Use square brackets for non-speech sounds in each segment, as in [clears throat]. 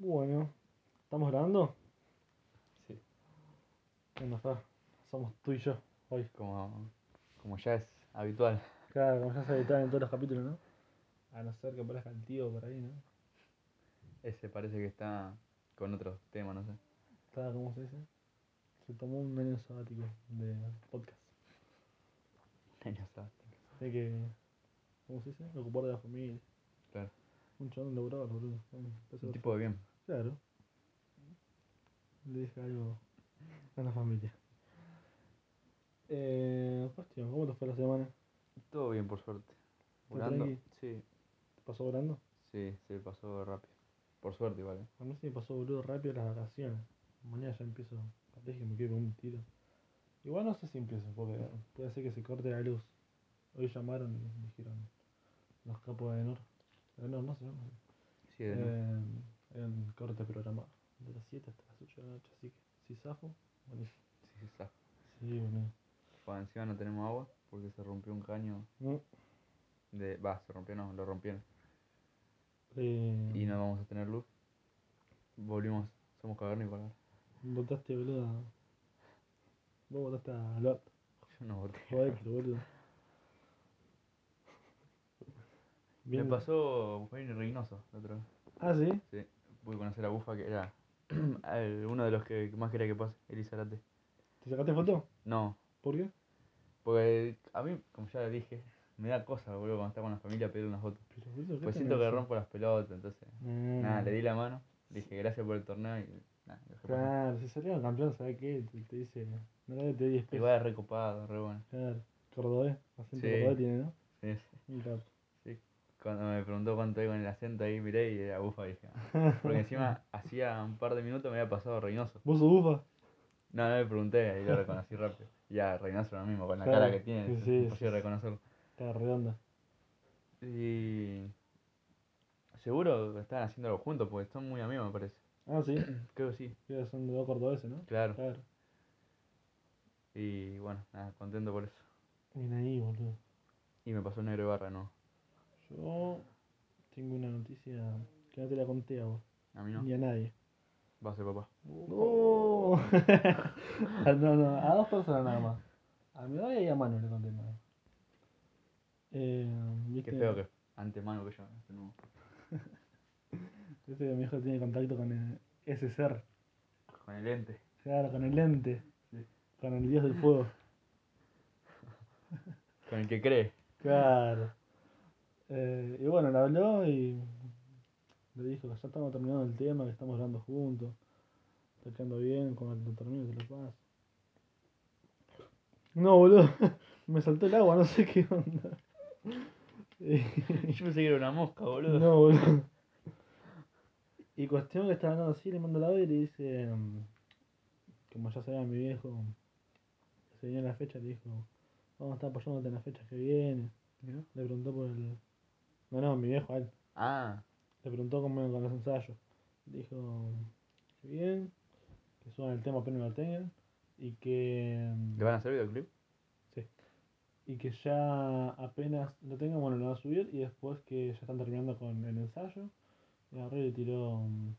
Bueno, ¿estamos grabando? Sí. Bueno, está. Somos tú y yo hoy. Como, como ya es habitual. Claro, como ya se habitual en todos los capítulos, ¿no? A no ser que aparezca el tío por ahí, ¿no? Ese parece que está con otro tema, no sé. Está, ¿cómo se dice? Se tomó un año sabático de podcast. Año sabático. Hay que, ¿cómo se dice? Ocupar de la familia. Claro. Un chabón laburador, boludo. Un, Un tipo de bien. Claro. Le dije algo a la familia. Eh, cuestión, ¿cómo te fue la semana? Todo bien, por suerte. ¿Todo Volando. tranqui? Sí, ¿Te pasó volando? sí, sí, pasó rápido. Por suerte, igual. ¿eh? A mí se me pasó boludo rápido las vacaciones. Mañana ya empiezo. Capaz que me quedo con un tiro. Igual no sé si empiezo, porque puede ser que se corte la luz. Hoy llamaron y me dijeron los capos de Enor. De Enor, no sé, no sé. Sí, de nuevo. Eh, el corte programado. De las 7 hasta las 8 de la noche. Así que si zafo, buenísimo. Sí, sí, está. Sí, boludo. Pues encima no tenemos agua porque se rompió un caño No, de. Va, se rompió, no, lo rompieron. eh, Y no vamos a tener luz. Volvimos, somos cavernícolas. Votaste, boludo. Vos votaste a Alberto. Yo no voté. Jodete, boludo. Me pasó Wayne Reynoso la otra vez. Ah, sí. Sí, pude conocer a Bufa, que era [clears throat] el- uno de los que más quería que pase, Elizarate. ¿Te sacaste foto? No, ¿Por qué? porque a mí, como ya le dije, me da cosa, boludo, cuando está con la familia pedir una foto. Pero, boludo, ¿qué Pues siento que rompo las pelotas, entonces. Mm. Nada, le di la mano, le dije gracias por el torneo y nada, lo dejé pasar. Claro, si salieron campeón, ¿sabes qué? Te, te dice, no le te 10 pesos. Igual recopado, re bueno. Claro, cordobés, acento Sí. cordobés tiene, ¿no? Sí, sí, Un capo. Cuando me preguntó cuánto hay con el acento ahí, miré y era Bufa, dije. ah. Porque encima [laughs] hacía un par de minutos me había pasado Reynoso. ¿Vos sos bufa? No, no le pregunté y lo [laughs] reconocí rápido. Y ya, Reynoso lo mismo, con la Claro, cara que tiene, sí, es sí, imposible sí. reconocerlo. Está redonda. Y. Seguro estaban haciendo algo juntos, porque son muy amigos, me parece. Ah, sí. [clears throat] Creo que sí, Que son de dos cordobeses, ¿no? claro. Claro. Y bueno, nada, contento por eso. Bien ahí, boludo. Y me pasó el negro de barra, ¿no? Yo tengo una noticia que no te la conté a vos, A mí no. ni a nadie. Va a ser papá. No. Ah, [laughs] no, no, a dos personas nada más. A mi novia y a Manu le conté nada. Eh, ¿viste? Qué feo que antemano que yo. este. [laughs] Viste que mi hijo tiene contacto con el ese ser. Con el lente. Claro, con el lente. Sí. Con el dios del fuego. Con el que cree. Claro. Eh, y bueno, le habló y le dijo que ya estamos terminando el tema, que estamos hablando juntos. Está quedando bien, cuando lo termine te lo paso. No, boludo. [laughs] Me saltó el agua, no sé qué onda. Yo pensé que era una mosca, boludo. No, boludo. Y cuestión que estaba hablando así, le mando la audio y le dice, mm, como ya sabía mi viejo, se venía la fecha, le dijo, vamos a estar apoyándote en las fechas que vienen. Mirá. Le preguntó por el... No, no, mi viejo a él. Ah, Le preguntó cómo iban con los ensayos. Dijo que bien, que suban el tema apenas lo tengan y que... mm, ¿le van a hacer videoclip? Sí. Y que ya apenas lo tengan, bueno, lo van a subir y después que ya están terminando con el ensayo. Y agarró y le tiró. mm,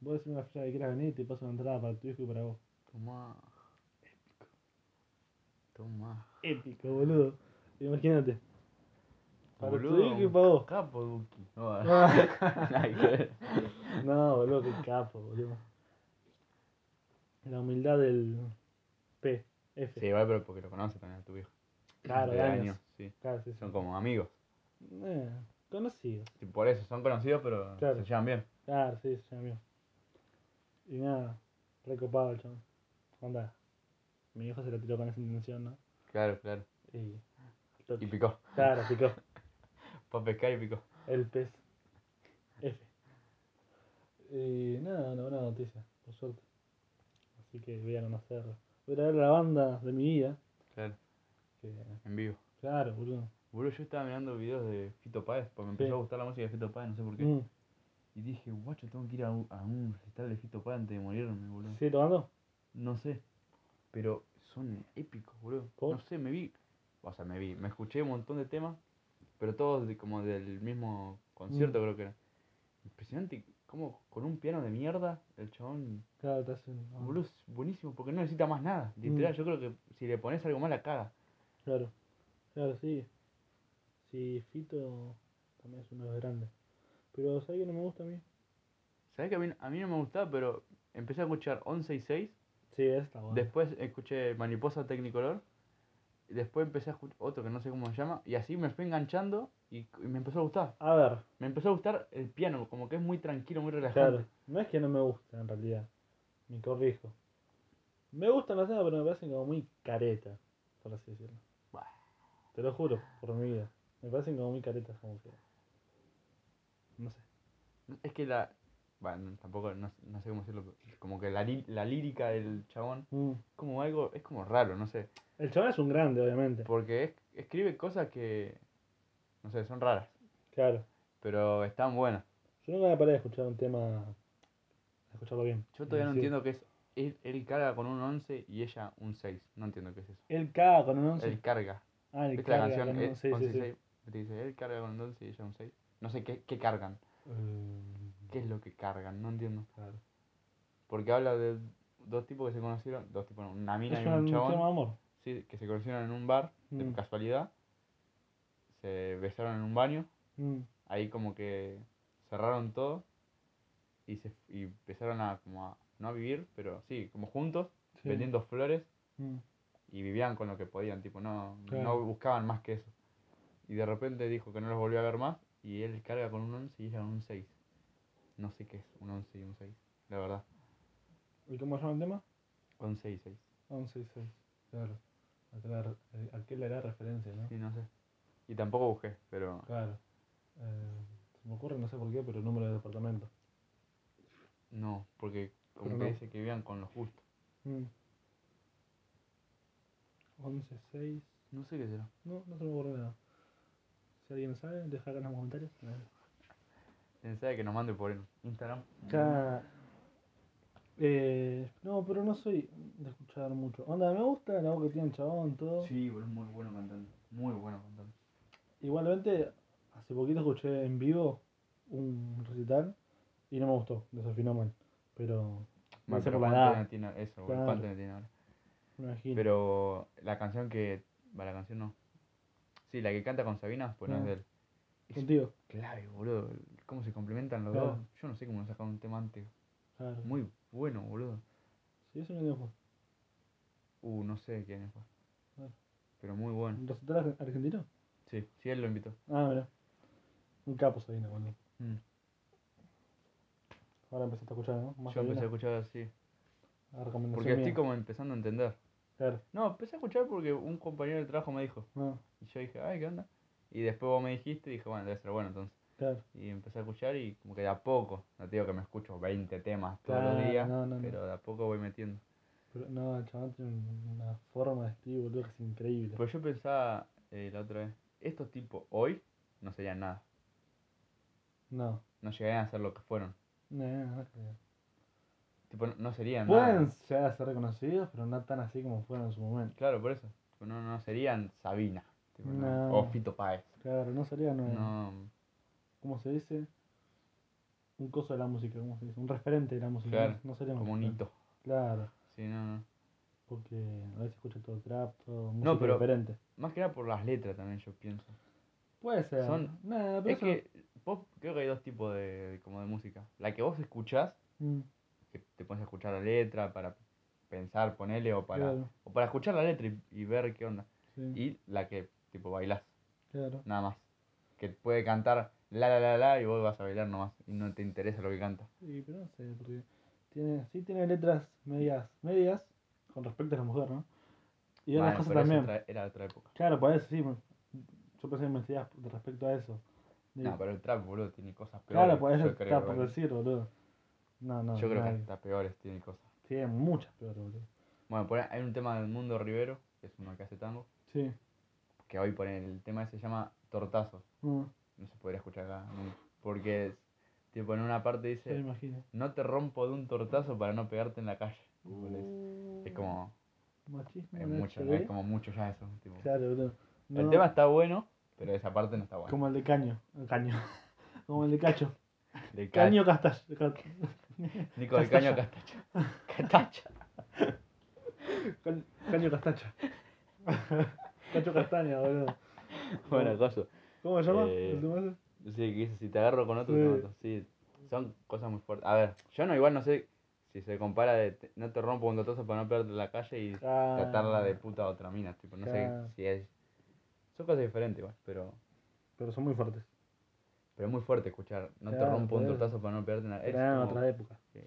Vos decime la fecha que quieras venir y te paso una entrada para tu hijo y para vos. Toma. Toma. Épico, boludo. Imagínate. Para tu Boludo, hijo y un para vos. Capo, Duki. No, [laughs] [laughs] nada que ver. No, boludo, qué capo, boludo. La humildad del P, F. Sí, igual, pero porque lo conoce también a tu viejo. Claro, de años. sí. Claro, sí, sí. Son como amigos. Eh, conocidos. Y por eso, son conocidos, pero Claro. se llevan bien. Claro, sí, se llama Y nada, recopado el chabón. Onda. Mi hijo se lo tiró con esa intención, ¿no? Claro, claro. Y. al Y picó. Claro, picó. [laughs] Fue a pescar y picó. El pez. F. Y nada, una buena noticia, por suerte. Así que voy a conocer. Voy a ver la banda de mi vida. Claro, Que, en vivo. claro, boludo. Boludo, yo estaba mirando videos de Fito Páez, porque me Sí. empezó a gustar la música de Fito Páez, no sé por qué. Mm. Y dije, guacho, tengo que ir a un, a un recital de Fito Páez antes de morirme, boludo. ¿Sigue tocando? No sé, pero son épicos, boludo. ¿Por? No sé, me vi, o sea, me vi, me escuché un montón de temas, pero todos de- como del mismo concierto Mm. creo que era. Impresionante como con un piano de mierda, el chabón, Claro, te ah, boludo, es buenísimo porque no necesita más nada. Literal, yo creo que si le pones algo más la caga. Claro, claro, sí. Sí, Fito también es uno de los grandes. Pero, ¿sabes que no me gusta a mí? ¿Sabes que a mí, a mí no me gustaba, pero empecé a escuchar 11 y 6, Sí, está bueno. después escuché Mariposa Technicolor, y después empecé a escuchar otro que no sé cómo se llama, y así me fui enganchando y, y me empezó a gustar. A ver, Me empezó a gustar el piano, como que es muy tranquilo, muy relajante. claro, no es que no me gusta en realidad. Me corrijo. Me gustan las temas, pero me parecen como muy caretas, por así decirlo. Bah. Te lo juro, por mi vida. Me parecen como muy caretas, como que. No sé. Es que la. Bueno, tampoco, no, no sé cómo decirlo, como que la, la lírica del chabón Mm. es como algo, es como raro, no sé. El chaval es un grande, obviamente. Porque es- escribe cosas que, no sé, son raras, Claro. pero están buenas. Yo nunca me paré de escuchar un tema. escucharlo bien. Yo todavía no Sí. entiendo qué es. Él, él carga con un 11 y ella un 6. No entiendo qué es eso. Él caga con un 11. Él carga. ah, el ¿Viste la carga canción? con un- Eh, sí, sí, 11 y sí. 6. Te dice, él carga con un 11 y ella un 6. No sé qué, qué cargan. Eh, ¿Qué es lo que cargan? No entiendo. claro. Porque habla de dos tipos que se conocieron. Dos tipos, no, una mina Es y un un chabón. amor. Sí, que se conocieron en un bar, de Mm. casualidad. Se besaron en un baño. Mm, Ahí como que cerraron todo. Y, se, y empezaron a, como a, no a vivir, pero sí, como juntos, sí. vendiendo flores. Mm, y vivían con lo que podían, tipo, no, Claro. no buscaban más que eso. Y de repente dijo que no los volvió a ver más y él carga con un 11 y ella con un 6. No sé qué es un 11 y un 6, la verdad. ¿Y cómo se llama el tema? 11 y 6, 11 y 6. Claro. Aquel, eh, aquel era referencia, ¿no? sí, no sé. Y tampoco busqué, pero Claro. Eh, se me ocurre, no sé por qué, pero el número de departamento. no, porque como Pero que no. dice que vivían con lo justo. Mm. 11, 6. No sé qué será. No, no se me ocurre nada. Si alguien sabe, deja acá en los comentarios. Pensaba que nos mande por Instagram. Ya. Eh, no, pero no soy de escuchar mucho. Onda, me gusta la voz que tiene el chabón, todo. Sí, boludo, es muy bueno cantando. Muy bueno cantando. Igualmente, hace poquito escuché en vivo un recital y no me gustó, desafinó mal. Pero, Bueno, debe ser pero por la ¿cuánto edad, años tiene eso, boludo? Claro. ¿Cuánto años tiene ahora? me imagino. Pero la canción que. Va, la canción no. Sí, la que canta con Sabina, pues no es Ah. de él. Es Contigo, clave, boludo. ¿Cómo se complementan los Claro. dos? Yo no sé cómo sacaron un tema antes. claro. Muy bueno, boludo. Sí, eso no me Uh, no sé quién fue. Claro. Pero muy bueno. ¿Un recital ar- argentino? Sí, sí, él lo invitó. Ah, mira. Un capo Sabina, boludo. Mm. Ahora empezaste a escuchar, ¿no? Más Yo empecé a escuchar así. Porque estoy mía. como empezando a entender. Claro. No, empecé a escuchar porque un compañero de trabajo me dijo. No, Y yo dije, ay, ¿qué onda? Y después vos me dijiste y dije, bueno, debe ser bueno entonces. Claro. Y empecé a escuchar y como que de a poco, no te digo que me escucho 20 temas todos los días, no, no, no. pero de a poco voy metiendo. Pero no, el chabón tiene un- una forma de escribir, boludo, que es increíble. Pues yo pensaba eh, la otra vez, estos tipos hoy no serían nada, No. no llegarían a ser lo que fueron. No, no creo. Tipo, no, no serían Pueden nada. llegar a ser reconocidos, pero no tan así como fueron en su momento. Claro, por eso. Tipo, no, no serían Sabina. tipo, no, No. O Fito Páez. Claro, no sería, no, No, ¿cómo se dice? Un coso de la música, ¿cómo se dice? Un referente de la música. Claro, no, no sería como un claro. hito. Claro, Sí, no, no. porque a veces escucha todo trap, todo música pero- diferente. Más que nada por las letras también, yo pienso. Puede ser. Son- Nah, pero Es eso- que vos, creo que hay dos tipos de, como de música. La que vos escuchás, Mm, que te pones a escuchar la letra para pensar, ponerle, o para, Claro. o para escuchar la letra y, y ver qué onda. sí, Y la que, tipo, bailás, claro. nada más. Que puede cantar la la la la y vos vas a bailar nomás. Y no te interesa lo que canta. Sí, pero no sé, porque tiene, sí tiene letras medias, medias con respecto a la mujer, ¿no? Y otras Bueno, cosas también. otra- era otra época. Claro, por eso sí. me- Yo pensé que me decías de respecto a eso. De- No, pero el trap, boludo, tiene cosas peores. claro, por eso creo, está por decir, boludo. No, no, Yo creo que hasta peores tiene cosas. Tiene muchas peores, boludo. Bueno, por ahí hay un tema del mundo Rivero, que es uno que hace tango, Sí. que hoy por el tema ese se llama Tortazos. Mm, No se podría escuchar acá nunca. Porque, es, tipo, en una parte dice, imagino. no te rompo de un tortazo para no pegarte en la calle. Tipo. Uh, Es como, Machismo es mucho, es como mucho ya eso. tipo. Claro, boludo. El tema está bueno, pero esa parte no está buena. Como el de Caño. el Caño. [laughs] como el de Cacho. Del Caño Castaño. Ca- Nico del Caño Castacha. [laughs] Castacha. Ca- Caño Castacha. [laughs] Cacho Castaña, boludo. Bueno, coso. ¿Cómo se llama? Eh, el ese? Sí, que dice, si te agarro con otro, Sí. te mato. Sí, son cosas muy fuertes. A ver, yo no igual no sé si se compara de te- no te rompo un totazo para no perderte la calle y Ah, tratarla de puta a otra mina. Tipo, no sé si es. Son cosas diferentes igual, pero. Pero son muy fuertes. Pero es muy fuerte escuchar. No te rompo un tortazo para no perderte la es, Era como- otra época. es,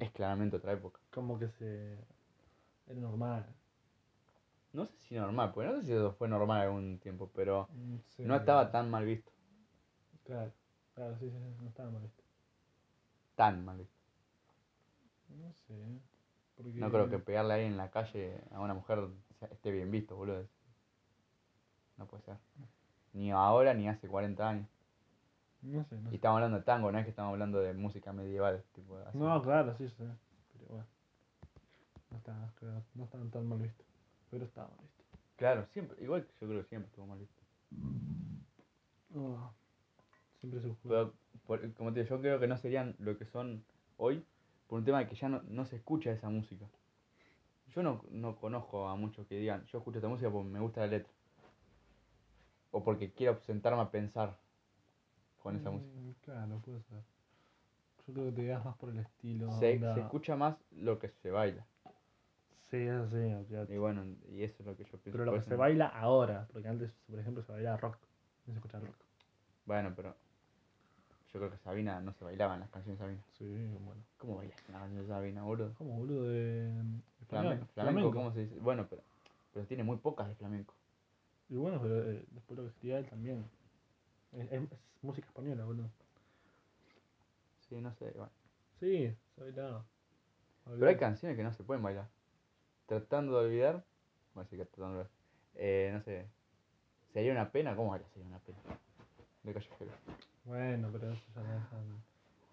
es claramente otra época. Como que se. Era normal. No sé si normal, porque no sé si eso fue normal algún tiempo, pero Mm, sí. no estaba tan mal visto. Claro, claro, sí, sí, no estaba mal visto. Tan mal visto. No sé. Porque... No creo que pegarle ahí en la calle a una mujer esté bien visto, boludo. No puede ser. Ni ahora ni hace 40 años. No sé, no Y sé. estamos hablando de tango, no es que estamos hablando de música medieval. Tipo, así. No, claro, sí, sí. Pero bueno. No estaba, claro, no estaban tan mal visto. Pero estaba mal visto. Claro, siempre, igual que yo creo que siempre estuvo mal visto. Oh, siempre se buscó. Pero, por- como te digo, yo creo que no serían lo que son hoy por un tema de que ya no, no se escucha esa música. Yo no, no conozco a muchos que digan, yo escucho esta música porque me gusta la letra. O porque quiero sentarme a pensar con esa música. Mm, Claro, puede ser. Yo creo que te digas más por el estilo. Se, se escucha más lo que se baila. Sí, eso sí. Y bueno, y eso es lo que yo pienso. Pero lo por que eso se no- baila ahora, porque antes, por ejemplo, se bailaba rock. No se escucha rock. Bueno, pero yo creo que Sabina no se bailaba en las canciones de Sabina. Sí, bueno. ¿Cómo bailas una canción de Sabina, boludo? ¿Cómo, boludo? De. Flame- español, flamenco, ¿cómo se dice? Bueno, pero, pero tiene muy pocas de flamenco. Y bueno, pero eh, después lo que escribía él también. Es, es- es música española, boludo. Sí, no sé, bueno. Sí, se bailaba. Pero hay canciones que no se pueden bailar. Tratando de olvidar, bueno, sí que tratando de olvidar. Eh, no sé. ¿Sería una pena? ¿Cómo baila sería una pena? De callejero. Bueno, pero eso ya no es tan-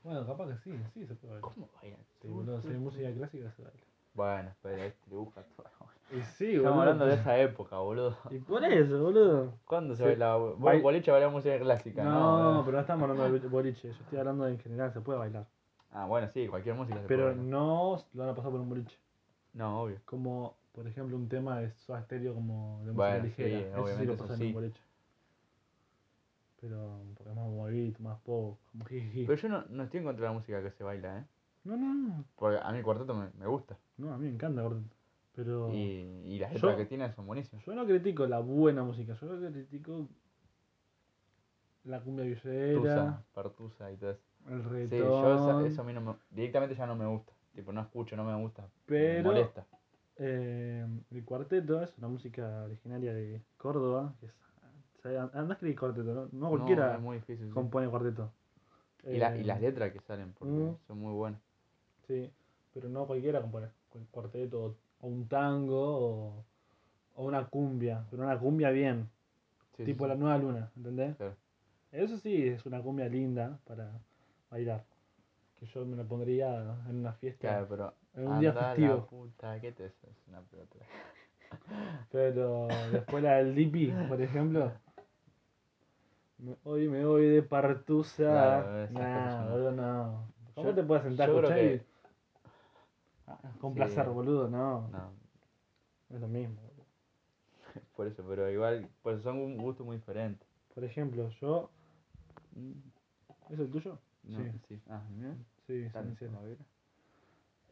Bueno, capaz que sí, sí se puede bailar. ¿Cómo bailan? Sí, boludo, si hay música clásica se baila. Bueno, pero este dibuja todo. [laughs] Y sí, Estamos hablando de esa época, boludo. Y por eso, boludo. ¿Cuándo se bailaba? Vos Bail- boliche bailaba música clásica, No, ¿no? pero no estamos hablando de boliche, yo estoy hablando de en general, se puede bailar. Ah, bueno, sí, cualquier música se Pero puede bailar. no lo van a pasar por un boliche. No, obvio. Como, por ejemplo, un tema de Soda Stereo como de música Bueno, sí, ligera. eso sí obviamente lo eso pasan sí. un boliche. Pero porque es más movidito, más pop, como [laughs] jiji. Pero yo no, no estoy en contra de la música que se baila, ¿eh? No, no, no. Porque a mí el cuarteto me, me gusta. No, a mí me encanta Gordon. Pero Y, y las letras que tiene son buenísimas. yo no critico la buena música, yo critico la cumbia villera, Tusa, Partusa y todo eso. el Sí, reggaetón. yo esa- eso a mí no me, directamente ya no me gusta. Tipo, no escucho, no me gusta. Me Pero- molesta. Eh, el cuarteto es una música originaria de Córdoba. Que es, o sea, escribir cuarteto, ¿no? No cualquiera No, es muy difícil. sí. compone cuarteto. Y, la- y Eh, las letras que salen, porque mm. son muy buenas. Sí, pero no cualquiera compone cu- cuarteto o, un tango o, o una cumbia, pero una cumbia bien, sí, tipo sí. la nueva luna, ¿entendés? Claro. Eso sí es una cumbia linda para bailar. Que yo me la pondría en una fiesta, Claro, pero. en un día anda la festivo. puta, ¿qué te es? Una pelota. [laughs] Pero después la del Dipi, por ejemplo. Me- hoy me voy de partusa. Claro, nah, boludo, no. ¿Cómo Yo- te puedes sentar escuchar que- Ah, Con placer, boludo, no. No, Es lo mismo, [laughs] por eso, pero igual, pues son un gusto muy diferente. Por ejemplo, yo. ¿Es el tuyo? No, Sí. sí. Ah. Sí, a ver.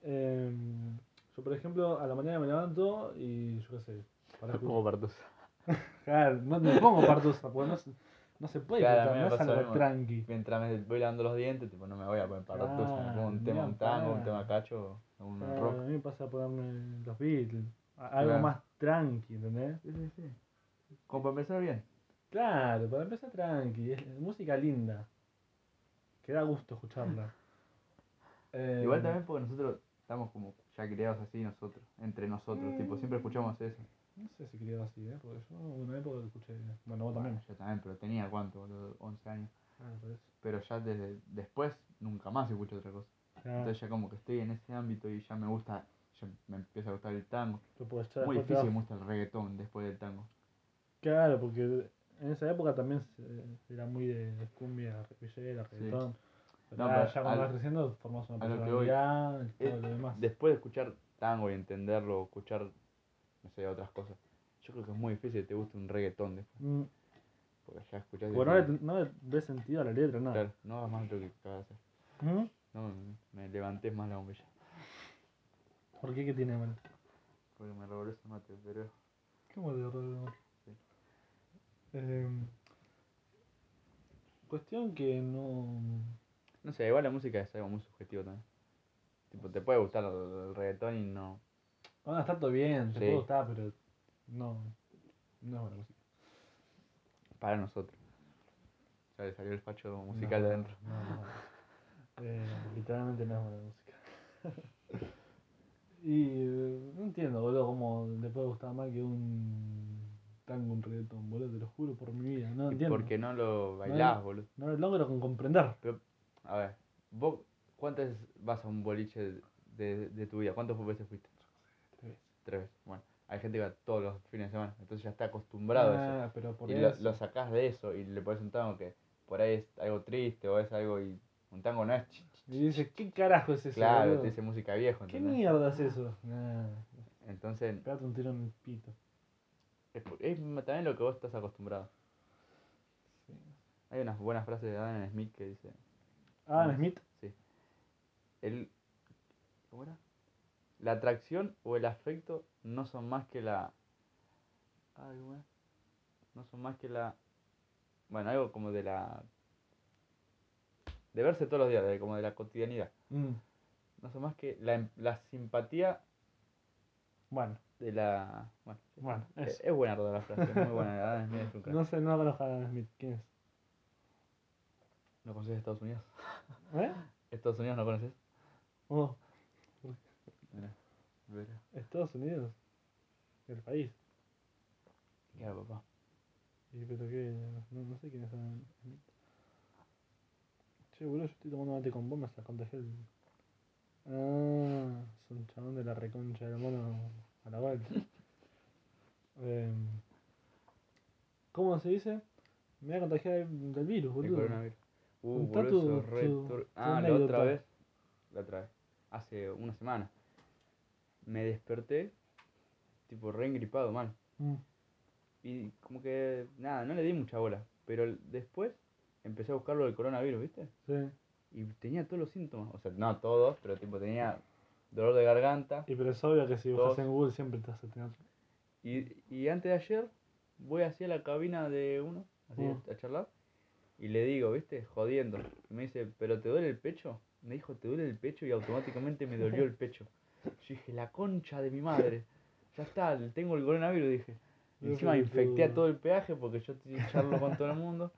Em, yo, por ejemplo, a la mañana me levanto y yo qué sé. Para Me pongo Partusa. [laughs] Claro, no me pongo partusa, porque no, se- no se puede Claro, a no es algo mismo. tranqui. Mientras me voy lavando los dientes, tipo, no me voy a poner Partusa. Me pongo un tema, ni un a tango, un parar. tema cacho, un Claro, rock. a mí me pasa ponerme los Beatles, a- algo Claro. más tranqui, ¿entendés? Sí, sí, sí. Como para empezar bien. Claro, para empezar tranqui, es música linda, que da gusto escucharla. [laughs] Eh, Igual también porque nosotros estamos como ya criados así nosotros, entre nosotros, tipo, siempre escuchamos eso. No sé si quería así, ¿eh? Porque yo en una época escuché. Bueno, vos también. Yo también, pero tenía cuánto, boludo, 11 años. Ah, por eso. Pero ya desde después nunca más escucho otra cosa. Claro, Entonces ya como que estoy en ese ámbito y ya me gusta, ya me empieza a gustar el tango. Muy difícil me gusta el reggaetón después del tango. Claro, porque en esa época también se- era muy de, de cumbia, Sí. reggaetón. No, ya, pero ya cuando al- vas creciendo formas una a lo que voy, personalidad y todo Eh, lo demás. Después de escuchar tango y entenderlo, escuchar, no sé, otras cosas, yo creo que es muy difícil que te guste un reggaetón después. Mm, Porque ya escuchás Porque no le, no le ves sentido a la letra, nada. claro, no hagas más lo que acabas de hacer. ¿Mm? No, me- levanté más la bombilla. ¿Por qué? ¿Qué tiene de malo? Porque me revolvió ese mate, pero... ¿Cómo te rollo? Sí. Eh, cuestión que no. No sé, igual la música es algo muy subjetivo también. Tipo, te puede gustar el, el reggaetón y no... Bueno, está todo bien, te Sí. puede gustar, pero no. No es buena música. Para nosotros. Ya le salió el facho musical No, de adentro. No, no, no. Eh, literalmente no es buena música. [laughs] y eh, no entiendo, boludo, cómo le puede gustar más que un tango, un reggaetón, boludo, te lo juro por mi vida. No entiendo. porque no lo bailás, boludo. No lo logro con comprender. Pero, a ver, vos, ¿cuántas veces vas a un boliche de, de tu vida? ¿Cuántas veces fuiste? Tres veces. Bueno, hay gente que va todos los fines de semana, entonces ya está acostumbrado a eso. Ah, pero por Y lo, eso. lo sacás de eso y le pones un tango que por ahí es algo triste o es algo y un tango no es Y dice, ¿qué carajo es eso? claro, boludo? te dice música viejo, ¿Qué mierda es eso? Nah, Entonces, pégate un tiro en el pito. Es, es también lo que vos estás acostumbrado. Sí. Hay unas buenas frases de Adam Smith que dice, Adam Smith. sí, el, ¿cómo era? La atracción o el afecto no son más que la, ay, no son más que la, bueno, algo como de la, de verse todos los días, de, como de la cotidianidad. Mm, No son más que la, em- la simpatía Bueno, de la, bueno, Bueno, es, es buena toda la frase, es muy buena, Adam Smith es un crack. no sé, no conozco a Adam Smith. ¿Quién es? ¿No conoces Estados Unidos? [laughs] ¿Eh? ¿Estados Unidos no conoces? Oh, Mira, mira. Estados Unidos. El país. Claro, papá. Y pero qué, no, no sé quién es Adam Smith. Che, boludo, yo estoy tomando mate con vos, me sacó contagiar el... Ah, es un chabón de la reconcha del mono a la vuelta. Em, ¿Cómo se dice? Me voy a contagiar del, virus, El boludo. coronavirus. Uh, boludo, tu- eso es re tu- tur- tu Ah, la otra vez. La otra vez. Hace una semana. Me desperté, tipo re engripado, mal. Mm, Y como que, nada, no le di mucha bola. Pero el- después empecé a buscar lo del coronavirus, ¿viste? sí. Y tenía todos los síntomas. O sea, no todos, pero tipo tenía dolor de garganta. Y pero es obvio que si buscas en Google siempre vas a tener. Y, y antes de ayer voy hacia la cabina de uno, así Mm. a charlar, y le digo, ¿viste? Jodiendo. Y me dice, ¿pero te duele el pecho? Me dijo, ¿te duele el pecho? Y automáticamente me dolió el pecho. Yo dije, la concha de mi madre. Ya está, tengo el coronavirus, dije. Y encima infecté a todo el peaje porque yo charlo con todo el mundo.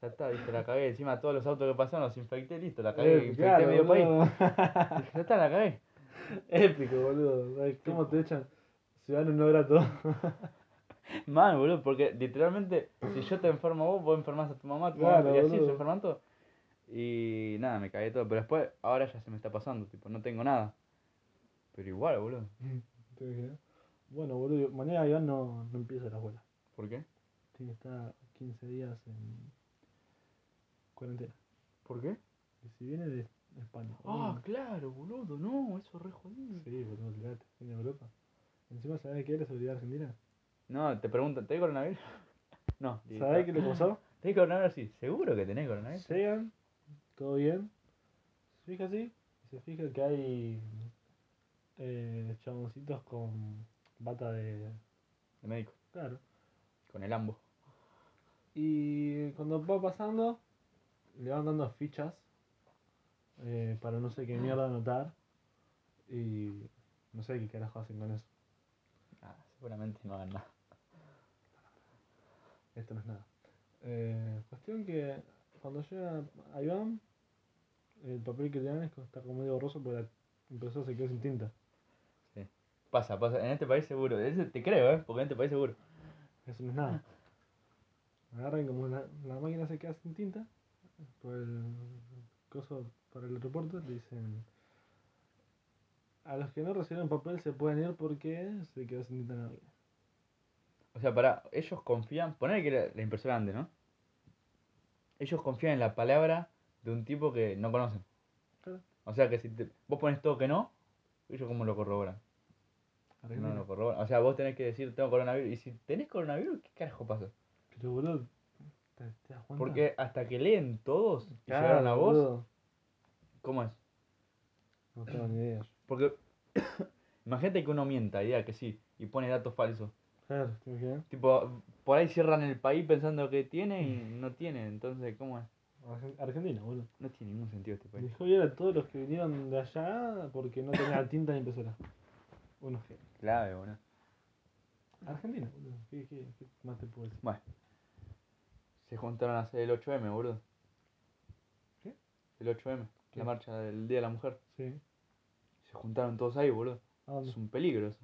Ya está, dije, la cagué. Encima todos los autos que pasaron los infecté, listo, la cagué. Eh, infecté claro, medio país. Dije, ya está, la cagué. [laughs] Épico, boludo. ¿Cómo te echan? Ciudadano no grato. [laughs] Mal, boludo, porque literalmente, si yo te enfermo a vos, vos enfermás a tu mamá, tu Claro, mamá, y así se enferman todos. Y nada, me cagué todo. Pero después, ahora ya se me está pasando, tipo, no tengo nada. Pero igual, boludo. [laughs] Bueno, boludo, mañana Iván no, no empieza la escuela. ¿Por qué? Tiene que estar 15 días en cuarentena. ¿Por qué? Y si viene de España. Ah, boludo. claro, boludo, no, eso es re jodido. Sí, boludo, olvídate. Viene de Europa. Encima, ¿sabés qué es la seguridad argentina? No, te preguntan, ¿tenés coronavirus? [laughs] No. ¿Sabés qué le pasó? [laughs] ¿Tenés coronavirus? Sí, seguro que tenés coronavirus. Llegan, todo bien. Se fija así se fija que hay eh, chaboncitos con bata de. El médico, Claro. con el ambo. Y cuando va pasando, le van dando fichas eh, para no sé qué mierda anotar. Y no sé qué carajo hacen con eso. Ah, seguramente no hagan nada. Esto no es nada. Eh, cuestión que cuando llega a Iván, el papel que le dan está como medio borroso porque la impresora se quedó sin tinta. Sí. Pasa, pasa. En este país seguro. Ese te creo, ¿eh? Porque en este país seguro. Eso no es nada. Agarran como la, la máquina se queda sin tinta, por el coso para el aeropuerto, le dicen a los que no recibieron papel se pueden ir porque se quedó sin tinta. O sea, para, ellos confían, poner que la, la impresora ande, ¿no? Ellos confían en la palabra de un tipo que no conocen. Claro. O sea que si te- vos pones todo que no, ellos cómo lo corroboran. No lo corroboran. O sea, vos tenés que decir tengo coronavirus. Y si tenés coronavirus, ¿qué carajo pasa? Pero boludo, ¿te, te das cuenta? Porque hasta que leen todos y Claro, llegaron a vos, boludo. ¿Cómo es? No tengo ni idea. Porque [coughs] imagínate que uno mienta diga que sí y pone datos falsos. Claro, ¿te imaginas? Tipo, por ahí cierran el país pensando que tiene y [laughs] no tiene. Entonces, ¿cómo es? Argen- Argentina, boludo. No tiene ningún sentido este país. Dejó ir a todos los que vinieron de allá porque no tenía tinta ni impresora. Unos genios. Clave, boludo. Argentina, boludo. ¿Qué, qué, qué más te puedo decir? Bueno. Se juntaron a hacer el 8M, boludo. ¿Qué? El 8M, ¿Qué? la marcha del Día de la Mujer. Sí. Se juntaron todos ahí, boludo. ¿A dónde? Es un peligro eso.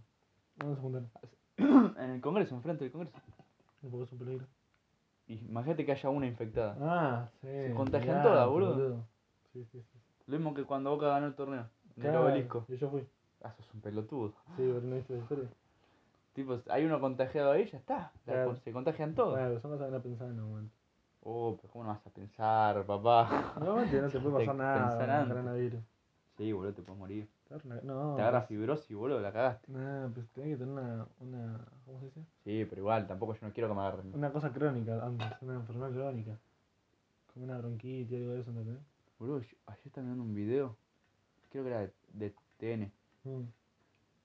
¿A dónde se juntaron? [clears throat] en el Congreso, enfrente del Congreso. ¿No porque es un peligro? Y imagínate que haya una infectada. Ah, sí. Se contagian todas, boludo. Sí, sí, sí. Lo mismo que cuando Boca ganó el torneo. En el Claro, obelisco. Y yo fui. Ah, sos un pelotudo. Sí, pero no viste la historia. Tipo, hay uno contagiado ahí, ya está. Claro. Se contagian todos. Claro, son cosas que no pensaba en un momento. Oh, pero ¿cómo no vas a pensar, papá? Normalmente no [laughs] te puede pasar nada coronavirus. Sí, boludo, te puedes morir. No, te agarra fibrosis, boludo, la cagaste. Nah, pues tenés que tener una, una. ¿Cómo se dice? Sí, pero igual, tampoco yo no quiero que me agarren. Una cosa crónica antes, una enfermedad crónica. Como una bronquitis, algo de eso, ¿entendés? Boludo, yo- ayer estaba viendo un video, creo que era de, de TN. Mm.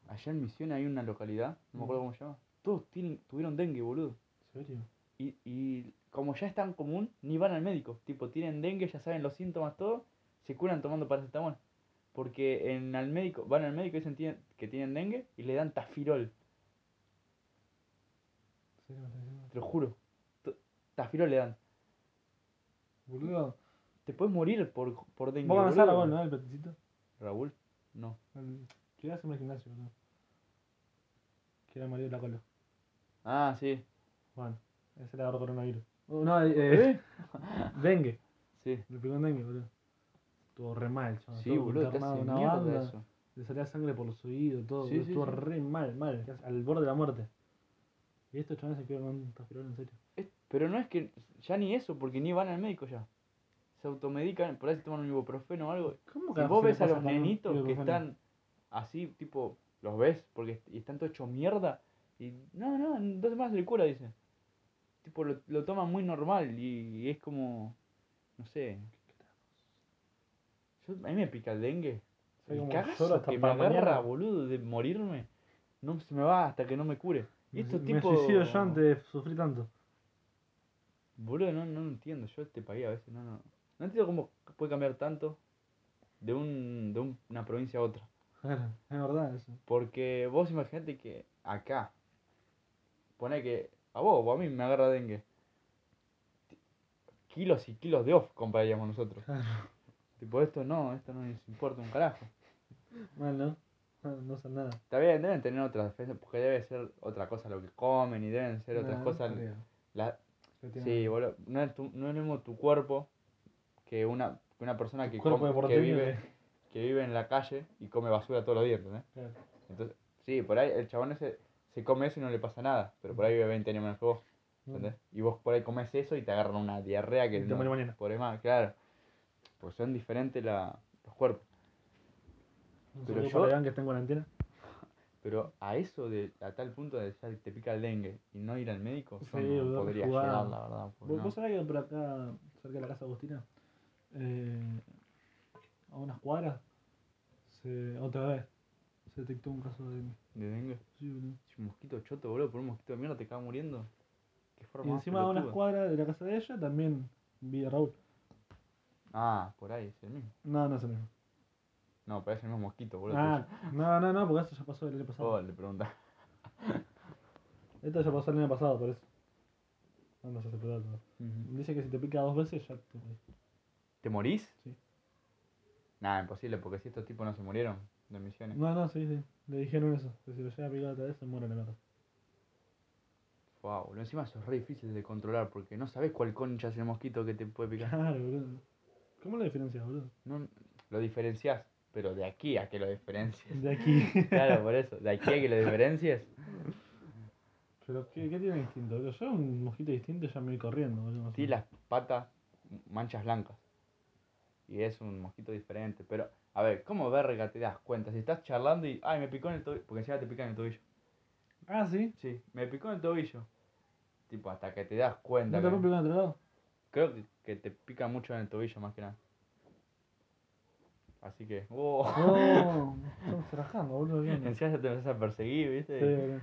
Allá en Misiones hay una localidad, no me acuerdo Mm. cómo se llama. Todos tienen, tuvieron dengue, boludo. ¿En serio? Y, y como ya es tan común, ni van al médico. Tipo, tienen dengue, ya saben los síntomas, todo, se curan tomando paracetamol. Porque en al médico, van al médico y dicen tienen- que tienen dengue y le dan tafirol, ¿En serio me estás diciendo? te lo juro. Tafirol le dan. Boludo. Te puedes morir por, por dengue. Vos a boludo. Raúl, ¿no? El peticito. Raúl, no. Quería hacerme el gimnasio, boludo. Que era el marido de la cola. Ah, sí. Bueno, ese le agarró coronavirus. No, eh, eh, [laughs] dengue. Sí. Le pegó en dengue, boludo. Estuvo re mal, chaval. Sí, Estuvo boludo, internado en una banda. eso. Le salía sangre por los oídos, todo. Sí, Estuvo sí. re mal, mal. Al borde de la muerte. Y estos chavales se quedaron con un tafirol, en serio. Es- pero no es que, ya ni eso, porque ni van al médico ya. Se automedican, por ahí se toman un ibuprofeno o algo. ¿Cómo Si carajo vos ves a los un nenitos que están así, tipo, los ves, porque y están todos hechos mierda, y no, no, en dos semanas se le cura, dice. Tipo, lo, lo toman muy normal y, y es como, no sé. Yo, a mí me pica el dengue. ¿Sabes El cómo cagazo lloro hasta que me agarra, mañana? boludo, de morirme. No se me va hasta que no me cure. Y Me, estos me tipos... suicido yo antes de sufrir tanto. Boludo, no, no entiendo. Yo este país a veces no, no. No entiendo cómo puede cambiar tanto de, un, de un- una provincia a otra. Claro, es verdad eso. Porque vos imaginate que acá, pone que a vos o a mí me agarra dengue. Kilos y kilos de off compraríamos nosotros. Tipo, esto no, esto no les importa un carajo. Mal, ¿no? No, son nada. Está bien, deben tener otras defensas, porque debe ser otra cosa lo que comen y deben ser otras Nah, cosas. la- Sí, boludo. No es, tu- no es lo mismo tu cuerpo que una, que una persona que, come- que, vive, que vive en la calle y come basura todos los días, ¿entendés? Claro. Entonces, sí, por ahí el chabón ese se come eso y no le pasa nada, pero por ahí vive 20 años menos que vos, ¿entendés? Y vos por ahí comes eso y te agarran una diarrea que te no mañana. podés más, claro. Pues son diferentes la- los cuerpos. Pero yo- para que está en cuarentena. [laughs] Pero a eso, de, a tal punto de ya te pica el dengue y no ir al médico, yo Sí, no boludo, podría llegar, la verdad. porque ¿Vos, no. vos sabés que por acá, cerca de la casa de Agustina, eh, a unas cuadras, se, otra vez, se detectó un caso de dengue. ¿De dengue? Sí, boludo. Si un mosquito choto, boludo, por un mosquito de mierda te acaba muriendo. Qué forma Y encima a unas cuadras de la casa de ella también vi a Raúl. Ah, por ahí, es el mismo. No, no es el mismo. No, pero es el mismo mosquito, boludo. Ah, no, no, no, porque esto ya pasó el año pasado. Oh, le pregunta. [laughs] Esto ya pasó el año pasado, por eso. No, no si puede todo. Dice que si te pica dos veces ya te morís. ¿Te morís? Sí. Nah, imposible, porque si estos tipos no se murieron de misiones. No, no, sí, sí. Le dijeron eso. Que si lo llega a picar otra vez se muere la verdad. Wow, boludo. Encima eso es re difícil de controlar porque no sabes cuál concha es el mosquito que te puede picar. Claro, boludo. ¿Cómo lo diferencias, boludo? No, lo diferencias, pero de aquí a que lo diferencies. De aquí. [laughs] Claro, por eso. De aquí a que lo diferencies. Pero, ¿qué, qué tiene distinto? boludo? Yo un mosquito distinto ya me voy corriendo, boludo. menos. las patas manchas blancas. Y es un mosquito diferente. Pero, a ver, ¿cómo verga te das cuenta? Si estás charlando y, ay, me picó en el tobillo. Porque encima te pica en el tobillo. Ah, sí. Sí, me picó en el tobillo. Tipo, hasta que te das cuenta. ¿No te que- rompe con otro lado? Creo que, que te pica mucho en el tobillo más que nada. Así que. ¡Oh! Oh, estamos trabajando, boludo. ¿qué onda? [laughs] Encima ya te empezás a perseguir, ¿viste? Sí, boludo.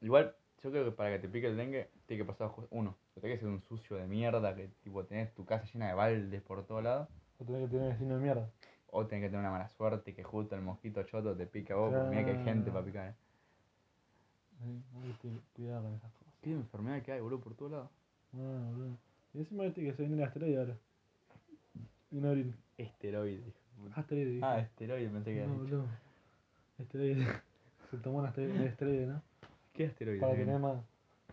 Igual, yo creo que para que te pique el dengue, tiene que pasar uno. O tenés que ser un sucio de mierda que tipo tenés tu casa llena de baldes por todos lados. O tenés que tener vecino de mierda. O tenés que tener una mala suerte que justo el mosquito choto te pica a vos, porque mira que hay gente para picar. ¿eh? Hay que cuidado con esas cosas. ¿Qué enfermedad que hay, boludo, por todos lados? Ah, boludo. Y encima viste que se viene el asteroide ahora. No abril. Esteroide. puta. Asteroide, dije. Ah, esteroide pensé que no, boludo. Asteroide. [laughs] Se tomó un asteroide, un ¿no? ¿Qué asteroide? Para viene? tener más.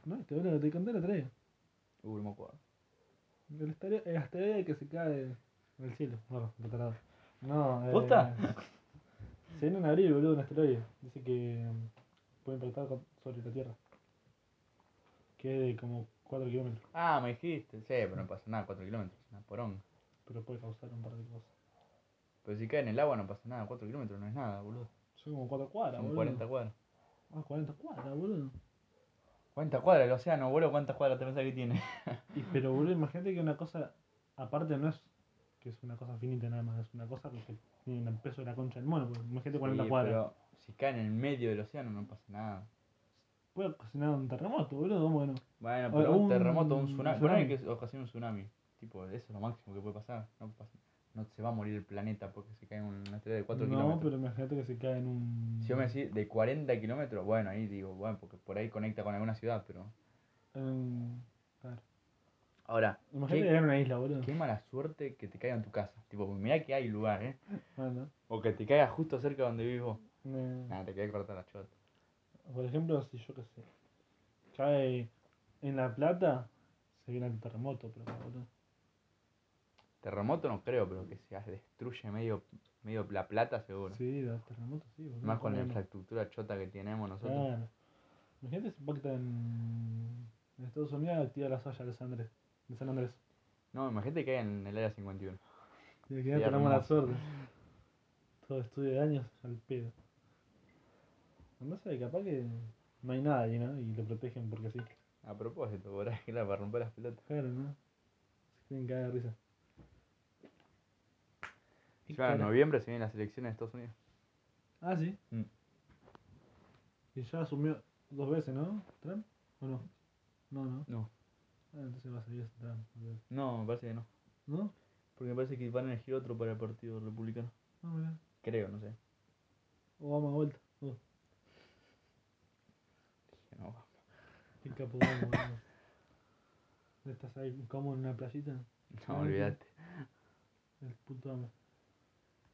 No, este boludo, te conté otro día. Uh, no me acuerdo. El asteroide, el asteroide que se cae en el cielo. Otro lado. No, eh. ¿Posta? [laughs] Se viene en abril, boludo, un asteroide. Dice que mm, puede impactar con- sobre la Tierra. Que es de como 4 kilómetros. Ah, me dijiste. Sí, pero no pasa nada, 4 kilómetros, una poronga. Pero puede causar un par de cosas. Pero si cae en el agua no pasa nada, 4 kilómetros no es nada, boludo. Son como 4 cuadras, Son boludo. 40 cuadras. Ah, 40 cuadras, boludo. ¿Cuántas cuadras el océano, boludo? ¿Cuántas cuadras te pensás que tiene? [laughs] Y, pero, boludo, imagínate que una cosa, aparte no es que es una cosa finita nada más, es una cosa que tiene el peso de la concha del mono, porque imagínate 40 Sí, cuadras. pero si cae en el medio del océano no pasa nada. Puede ocasionar un terremoto, boludo, bueno. Bueno, pero o un terremoto, un tsunami. Tsunami. que ocasione un tsunami. Tipo, eso es lo máximo que puede pasar. No, pasa- no se va a morir el planeta porque se cae en una estrella de 4 no, kilómetros. pero imagínate que se cae en un... Si yo me decís de 40 kilómetros, bueno, ahí digo, bueno, porque por ahí conecta con alguna ciudad, pero. en- claro. Ahora, Imagínate que en una isla, boludo. qué mala suerte que te caiga en tu casa. Tipo, mirá que hay lugar, ¿eh? Bueno, O que te caiga justo cerca donde vivo. Nada, te quedé cortar la chota. por ejemplo, si yo qué sé, cae en La Plata, se viene el terremoto, pero boludo. Terremoto no creo, pero que se destruye medio, medio la plata seguro. Sí, da terremoto, sí, boludo. Más con la infraestructura chota que tenemos nosotros. Claro. Imagínate si impacta en, en Estados Unidos activa la saya de San Andrés. De San Andrés. No, imagínate que hay en el área 51. Y que tenemos la suerte. Todo estudio de años al pedo. No sé, capaz que no hay nada ahí, ¿no? Y lo protegen porque sí. A propósito, por ahí, claro, para romper las pelotas. Claro, ¿no? Se quieren caer de risa. ¿Qué Ya en noviembre se vienen las elecciones de Estados Unidos. Ah, sí. Mm. Y ya asumió dos veces, ¿no? ¿Trump? ¿O no? No, no. No, Ah, entonces va a salir ese Trump. no, me parece que no. ¿No? Porque me parece que van a elegir otro para el Partido Republicano. No, mirá. Creo, no sé. Obama vuelta. Oh, Dije, no. qué capo Obama. ¿Estás ahí como en una playita? No, Ah, olvídate. El puto amo.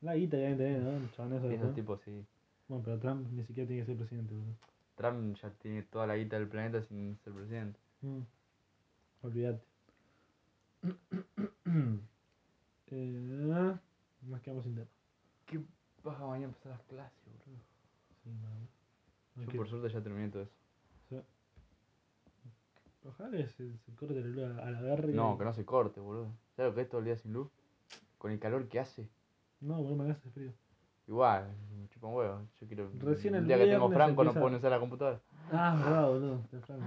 La guita ya tenés, ¿no? Eso Esos tipos sí. Bueno, pero Trump ni siquiera tiene que ser presidente, boludo. Trump ya tiene toda la guita del planeta sin ser presidente. Mm. Olvídate. [coughs] eh, nos quedamos sin tema. ¿Qué paja mañana empezar las clases, boludo? Sí. No Yo por suerte ya terminé todo eso. sí. Ojalá se, se corte la luz a, la verga. No, que no se corte, boludo. ¿Sabes lo que es todo el día sin luz? Con el calor que hace. No, boludo, me hace frío. Igual, chupa un huevo. Yo quiero. Recién el día que tengo franco no puedo usar la computadora. Ah, verdad, boludo. Te franco.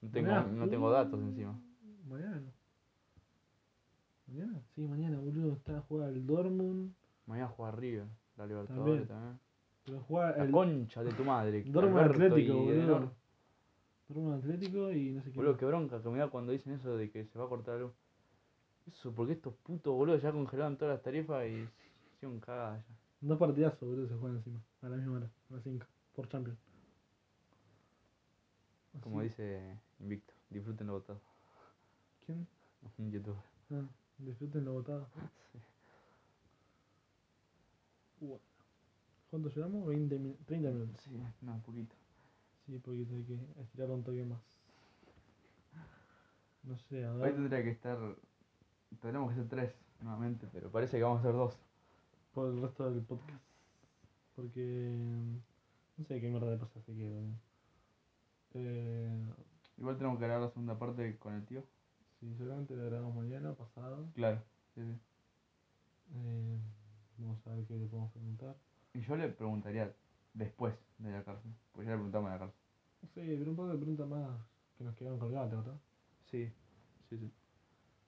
No tengo, Mirá. no tengo datos encima. Mañana. ¿Mañana? Sí, mañana, boludo. Está a jugar el Dortmund. Mañana juega River, la Libertadores también. Pero juega La el concha de tu madre. [laughs] Dortmund Atlético, boludo. Dortmund Atlético y no sé qué. Boludo, qué bronca que me da cuando dicen eso de que se va a cortar la luz. Eso, porque estos putos boludos ya congelaron todas las tarifas y hicieron cagadas ya. Dos partidazos, boludo, se juegan encima. A la misma hora. A las 5. Por Champions. Como dice Invicto, disfruten lo votado. ¿Quién? [laughs] Un youtuber. Ah, disfruten lo votado. [laughs] Bueno. ¿Cuánto llevamos? 20 min- 30 minutos. Sí, no, poquito. Sí, porque hay que estirar un toque más. No sé, a Hoy ver. tendría que estar. Tendremos que ser tres nuevamente, pero parece que vamos a ser dos. Por el resto del podcast. Porque. No sé qué mierda de pasa, así que. Eh, Igual tenemos que grabar la segunda parte con el tío. Sí, seguramente lo grabamos mañana, pasado. Claro. Sí, sí. Eh, vamos a ver qué le podemos preguntar. Y yo le preguntaría después de la cárcel. Pues ya le preguntamos en la cárcel. Sí, pero un par de preguntas más que nos quedaron colgadas, ¿verdad? Sí, sí, sí.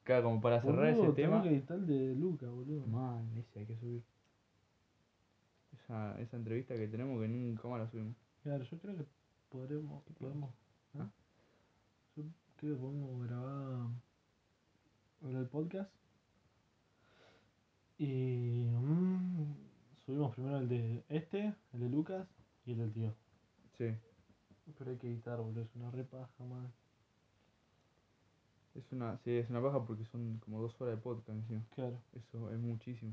Claro, como para cerrar Boludo, ese tema. que editar de Luca, boludo. Man, ese hay que subir. Esa, esa entrevista que tenemos que nunca más la subimos. Claro, yo creo que podremos, podemos, ¿eh? Ah. Yo creo que podemos grabar el podcast y mm, subimos primero el de este, el de Lucas y el del tío. Sí. Pero hay que editar, boludo, es una repaja, man. Es una, sí, es una baja porque son como dos horas de podcast encima. Claro, Eso es muchísimo.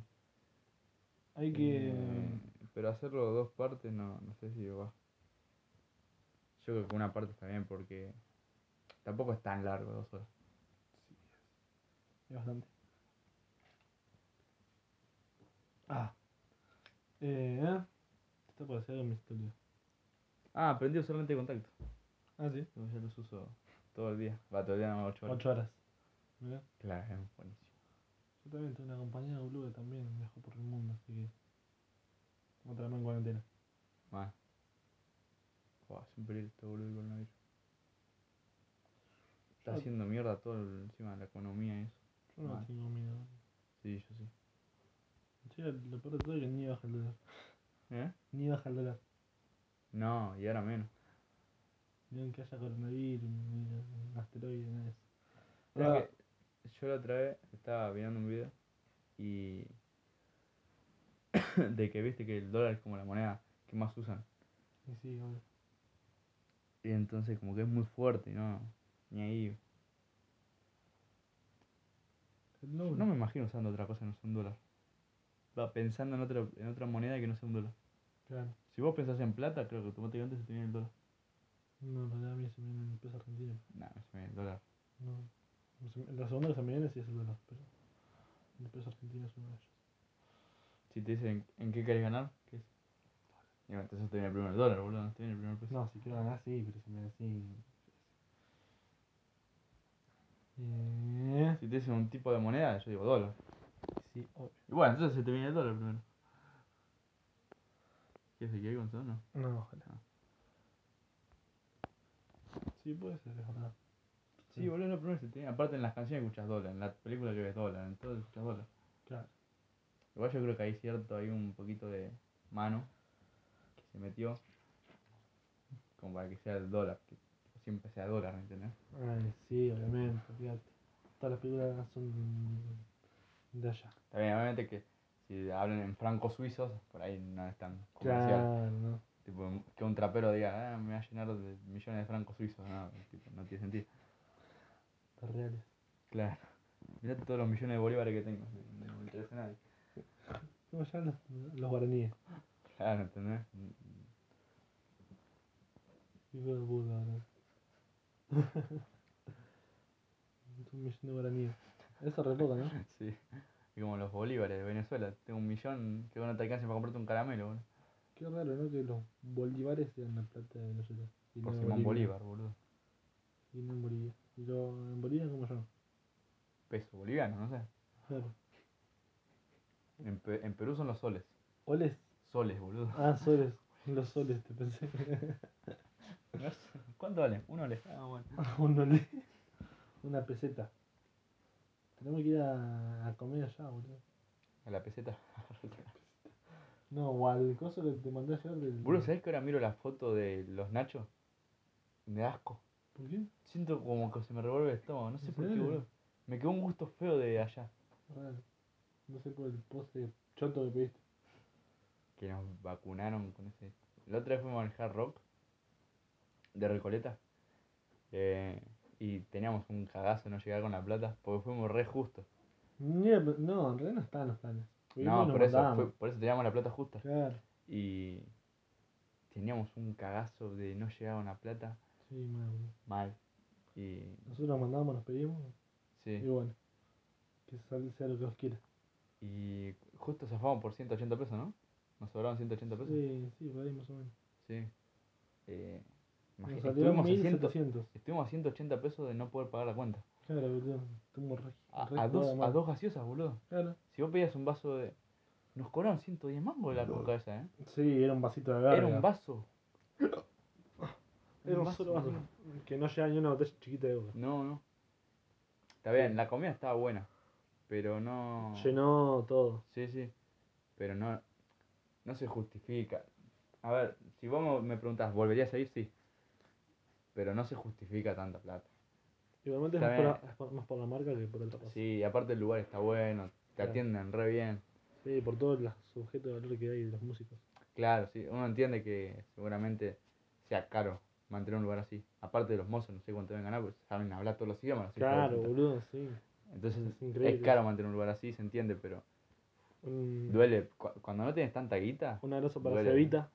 hay que... Eh, pero hacerlo dos partes no, no sé si va. Yo creo que una parte está bien porque tampoco es tan largo, dos horas. Sí, es bastante. Ah. Eh, Está por hacer mi estudio. Ah, aprendí a usar lente de contacto. Ah, sí. Yo ya los uso todo el día. Va, todo el día no, ocho horas. 8 horas. Mirá. Claro, es buenísimo. Yo también tengo una compañera boludo que también viajó por el mundo, así que. Otra más en cuarentena. Es un peligro este boludo del coronavirus. Está Yo- haciendo mierda todo el- encima de la economía y eso. Yo no Mal. tengo miedo. Sí, yo sí. Che, lo peor de todo es que ni baja el dólar. ¿Eh? Ni baja el dólar. No, y ahora menos. Ni aunque haya coronavirus, ni un asteroide, nada de eso. Ah, que yo la otra vez estaba mirando un video y [coughs] de que viste que el dólar es como la moneda que más usan. y sí, obvio. Y entonces como que es muy fuerte y no, ni ahí. No me imagino usando otra cosa que no sea un dólar. Va pensando en otra, en otra moneda que no sea un dólar. Claro. Si vos pensás en plata, creo que automáticamente se te viene el dólar. No, en realidad a mí se me viene el peso argentino. Nah, se me viene el dólar. No. La segunda que se me viene sí es el dólar, pero. El peso argentino es uno de ellos. Si te dicen en qué querés ganar, ¿qué es? Y bueno, entonces te viene el dólar, boludo, no te viene el peso. No, si quiero ganar sí, pero si me decís. Eh, Si te dicen un tipo de moneda, yo digo dólar. sí, obvio. Y bueno, entonces se te viene el dólar primero. ¿Quieres hay con eso? No. No, ojalá. Ah. Sí, puede ser, es verdad. Sí, boludo, te viene. Aparte en las canciones escuchas dólar, en la película que ves dólar, en todo escuchas dólar. Claro. Igual yo creo que hay cierto, hay un poquito de mano que se metió como para que sea el dólar, que siempre sea dólar, ¿me entendés? Ay, sí, obviamente, fíjate. Todas las películas son de allá. Bien, obviamente que si hablan en francos suizos, por ahí no es tan comercial. Claro, ¿no? Tipo, que un trapero diga, ah, me va a llenar de millones de francos suizos, no, tipo, no tiene sentido. Las reales. Claro. Mirá todos los millones de bolívares que tengo, no me interesa a nadie. No, ya los, los guaraníes. Claro, ¿entendés? Hijo de puta, bro. [laughs] Un millón de guaraníes. Eso es re poco, ¿no? [laughs] Sí. Y como los bolívares de Venezuela, tengo un millón que no te alcance para comprarte un caramelo, boludo. Qué raro, ¿no? Que los bolívares sean la plata de y Por no en Simón Bolivia. Bolívar, boludo. Y no en Bolivia. Y yo, en Bolivia, ¿cómo yo? Peso boliviano, no sé. Claro. En, Pe- en Perú son los soles. ¿Cuáles? Soles, boludo. Ah, soles. Los soles, te pensé. [laughs] No sé. ¿Cuánto vale? Un ole. Ah, bueno. [laughs] Un ole. Una peseta. Tenemos que ir a, a comer allá, boludo. A la peseta. [laughs] No, o al coso que te mandé ayer del. Boludo, ¿sabés que ahora miro la foto de los nachos? Me da asco. ¿Por qué? Siento como que se me revuelve el estómago, no sé ¿En por qué, boludo. Me quedó un gusto feo de allá. Raro. No sé por el pose choto que pediste. Que nos vacunaron con ese. La otra vez fuimos a manejar rock de Recoleta. eh, y teníamos un cagazo no llegar con la plata porque fuimos re justos. El- No, en realidad no estaban los planes. No, por eso, mandábamos. fue- por eso teníamos la plata justa. Claro. Y teníamos un cagazo de no llegar con la plata Sí, mal, mal. Y Nosotros nos mandamos, nos pedimos. Y bueno. Que sal- sea lo que os quiera. y justo zafamos por 180 pesos, ¿no? Nos sobraron 180 pesos. Sí, sí, por ahí más o menos. Sí. Eh, salieron estuvimos, a 100 1700. estuvimos a 180 pesos de no poder pagar la cuenta. Claro, boludo. Estamos re, A, re a dos, a dos gaseosas, boludo. Claro. Si vos pedías un vaso de. Nos cobraron 110 mangos la coca esa, ¿eh? Sí, era un vasito de verga. Era un vaso. Era un vaso, solo vaso. Que no llega ni una botella chiquita de agua. No, no. Está bien, la comida estaba buena. Pero no. Llenó todo. Sí, sí. Pero no. No se justifica. A ver, si vos me- me preguntás, ¿volverías a ir? Sí. Pero no se justifica tanta plata. Igualmente es más por, la, es por- más por la marca que por otra cosa. Sí, y aparte el lugar está bueno, te Claro. atienden re bien. Sí, por todos los sujetos de valor que hay de los músicos. Claro, sí, uno entiende que seguramente sea caro mantener un lugar así. Aparte de los mozos, no sé cuánto deben ganar, pues saben hablar todos los idiomas. Claro, boludo, sí. Entonces es increíble es caro mantener un lugar así, se entiende, pero duele. Cu- Cuando no tienes tanta guita, un abrazo para Duele. Cevita.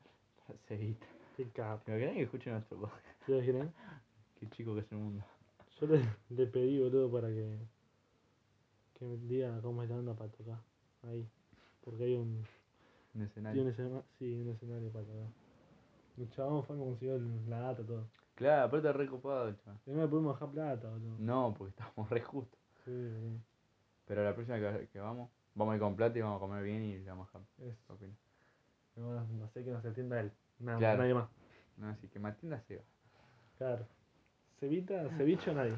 [laughs] se guita. Qué capo. ¿Te imaginas que escuchen nuestro podcast? ¿Te imaginas? [laughs] Qué chico que es el mundo. Yo le, le pedí, boludo, para que, que me diga cómo es la onda para tocar. Ahí. Porque hay un, Un escenario. un, escena- sí, un escenario para tocar. El chabón fue como consiguió el- la data, todo. Claro, aparte re copado, chaval. Y no le pudimos dejar plata, boludo. No, porque estamos re justos. Sí, boludo. Pero la próxima que, que vamos, vamos a ir con plata y vamos a comer bien y le vamos a dejar. Es, ¿Qué opinas? no, no sé que nos atienda él. Nada, Claro. nadie más. No, así que Matilda se va. Claro. Cevita, ceviche o nadie.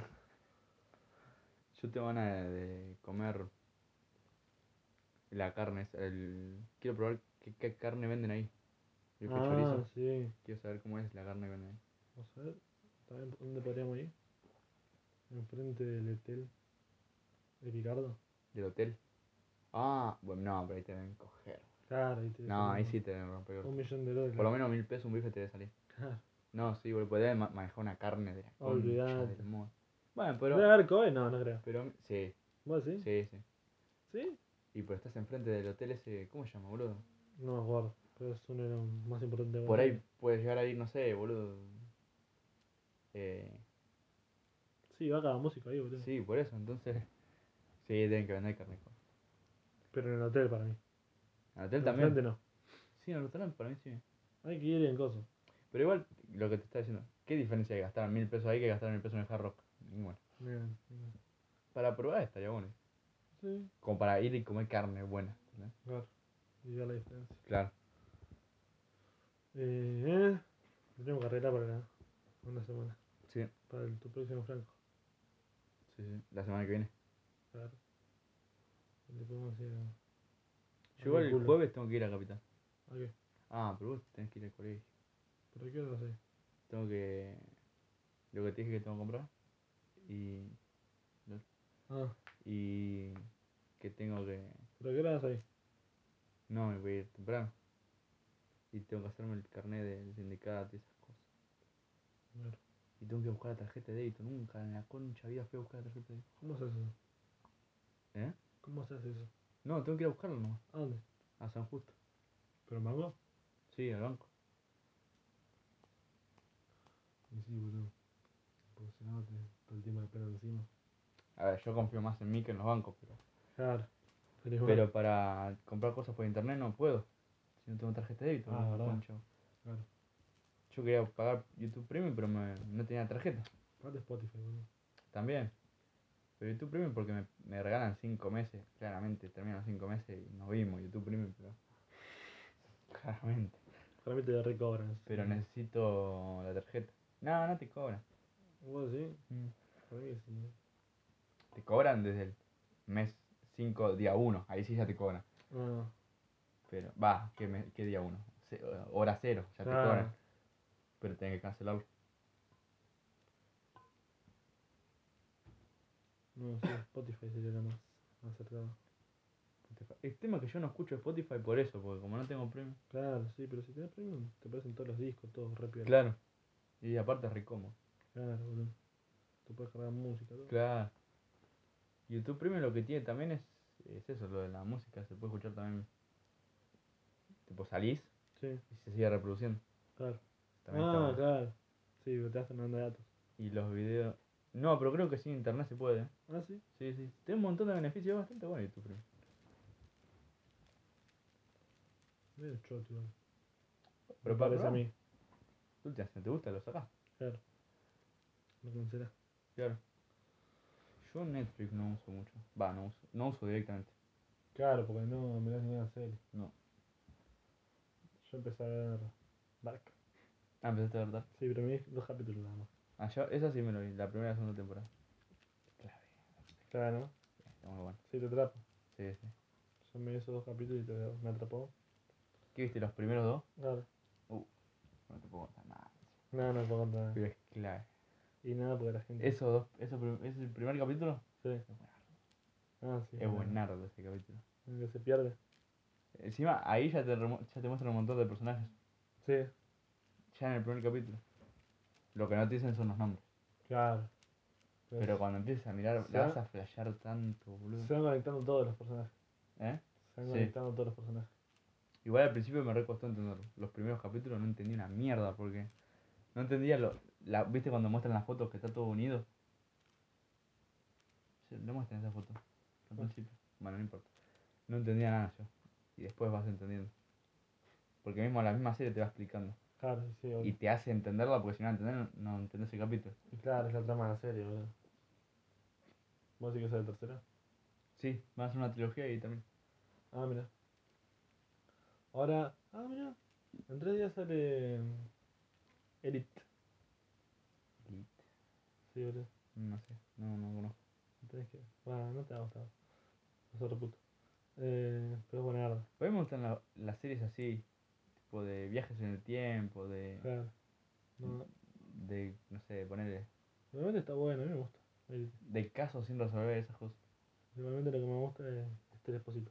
Yo tengo ganas de, de comer la carne. esa, El... Quiero probar qué, qué carne venden ahí. Yo fui Ah, chorizo. sí. Quiero saber cómo es la carne que venden ahí. Vamos a ver. ¿También dónde podríamos ir? Enfrente del hotel. De Picardo. ¿Del hotel? Ah, bueno, no, pero ahí te deben coger. Claro, ahí te No, ahí sí te deben romper. Un millón de dólares. Por lo menos mil pesos un bife te debe salir. Claro. No, sí, boludo, pues deben ma- manejar una carne de la concha Olvidate. del mono. Bueno, ¿Debe pero... haber Kobe? No, no creo. Pero, sí, ¿Vos sí? sí, sí. ¿Sí? Y pero estás enfrente del hotel ese, ¿cómo se llama, boludo? No me acuerdo. Pero es uno de los más importantes de Por ahí puedes llegar a ir, no sé, boludo. Eh, Sí, va cada músico ahí, boludo. sí, por eso, entonces. [laughs] Sí, deben que vender carne. con- Pero en el hotel para mí. En el hotel En también. frente no. Sí, en el restaurante para mí sí. Hay que ir en coso. Pero igual, lo que te está diciendo, ¿qué diferencia hay gastar mil pesos ahí que gastar mil pesos en el hard rock? Ninguna. Bien, bien. Para probar estaría bueno. Sí, Como para ir y comer carne buena. claro. Y ver la diferencia. Claro. Eh, eh. Tenemos carrera para una semana. Sí, Para el, tu próximo Franco. sí, sí. La semana que viene. Claro. Le podemos ir a. Yo igual el culo. jueves tengo que ir a Capital. ¿A qué? Ah, pero vos tenés que ir al colegio. ¿Pero qué lo sé? Tengo que. Lo que te dije que tengo que comprar. Y. Ah, Y. Que tengo que. ¿pero qué vas? No, me voy a ir temprano. Y tengo que hacerme el carnet del sindicato y esas cosas. Claro. Y tengo que buscar la tarjeta de débito. Nunca en la concha vida fui a buscar la tarjeta de débito. ¿Cómo se hace eso? ¿Eh? ¿Cómo se hace eso? No, tengo que ir a buscarlo nomás. ¿A dónde? A San Justo. ¿Pero mango? Sí, al banco. Y sí, boludo. Porque si no, te, todo el tiempo de pelo encima. A ver, yo confío más en mí que en los bancos, pero. Claro. Pero para comprar cosas por internet no puedo. Si no tengo tarjeta de débito. Ah, no, verdad. Claro. Yo quería pagar YouTube Premium, pero me- no tenía tarjeta. Aparte Spotify, boludo. También. Pero YouTube Premium porque me, me regalan 5 meses. Claramente, terminan 5 meses y nos vimos YouTube Premium, pero. [laughs] Claramente. Realmente te recobran. Pero necesito la tarjeta. No, no te cobran. ¿Vos sí? Mí sí. Te cobran desde el mes 5, día 1. Ahí sí ya te cobran. Ah, Pero, va, ¿qué, me- qué día 1? Hora 0, ya te cobran. Pero tenés que cancelarlo. No, sí, Spotify sería lo más acertado. El tema es que yo no escucho Spotify por eso, porque como no tengo premium. Claro, sí, pero si tenés premium, te aparecen todos los discos, todos rápido. Claro. Y aparte es re cómodo. Claro, boludo. Te puedes cargar música, todo. Claro. YouTube Premium lo que tiene también es, es eso, lo de la música. Se puede escuchar también. Tipo salís Sí, y se sigue reproduciendo. claro. También ah, claro. Sí, pero te hacen mandar datos. Y los videos. No, pero creo que sin internet se puede. ¿eh? Ah, sí. Sí, sí. Tiene un montón de beneficios, es bastante bueno YouTube Premium. Medio choto. Pero para a mí. Tú te, si te gusta, lo sacás. Claro. Lo cancelás. Claro. Yo Netflix no uso mucho. Va, no uso. No uso directamente. Claro, porque no mirás ninguna serie. No. Yo empecé a ver Dark. Ah, empezaste a ver Dark. Sí, pero vi dos capítulos nada más. Ah, yo, esa sí me lo vi, la primera y la segunda temporada. Clave. Claro, ¿no? Está muy bueno. Sí, te atrapa. Sí, sí. Yo me vi esos dos capítulos y te, me atrapó. ¿Qué viste? ¿Los primeros dos? Claro. No te puedo contar. No, no puedo contar nada. Pero es clave. Y nada, porque la gente. Esos dos, ¿ese es el primer capítulo? Sí. Es buenardo. Ah, sí. Es buenardo ese capítulo. Que se pierde. Encima, ahí ya te, ya te muestran un montón de personajes. Sí, Ya en el primer capítulo. Lo que no te dicen son los nombres. claro. Pues, Pero cuando empieces a mirar, la va- vas a flashear tanto, boludo. Se van conectando todos los personajes. ¿Eh? Se van Sí. conectando todos los personajes. Igual al principio me recostó entenderlo. Los primeros capítulos no entendí una mierda porque no entendía lo. La, ¿Viste cuando muestran las fotos que está todo unido? Sí, no muestran esa foto. Al principio. Bueno, no importa. No entendía nada yo. Y después vas entendiendo. Porque mismo la misma serie te va explicando. Claro, sí, sí. Y obvio. te hace entenderla porque si no la entendés, no, entendés el capítulo. Y claro, es la trama de la serie, boludo. ¿Vos decís que es la tercera? Sí, van a hacer una trilogía y también. Ah, mira. Ahora. Ah, mira. En tres días sale. Elite. Elite. Sí, boludo. No sé, no, no conozco. Tenés que. Bueno, no te va a gustar. Es otro puto. Eh, pero es buena arda. A mí me gustan la- las series así, tipo de viajes en el tiempo, de. Claro. No, de, no sé, ponerle. realmente está bueno, a mí me gusta. Elite. de casos sin resolver esas cosas. Realmente lo que me gusta es Esther Esposito.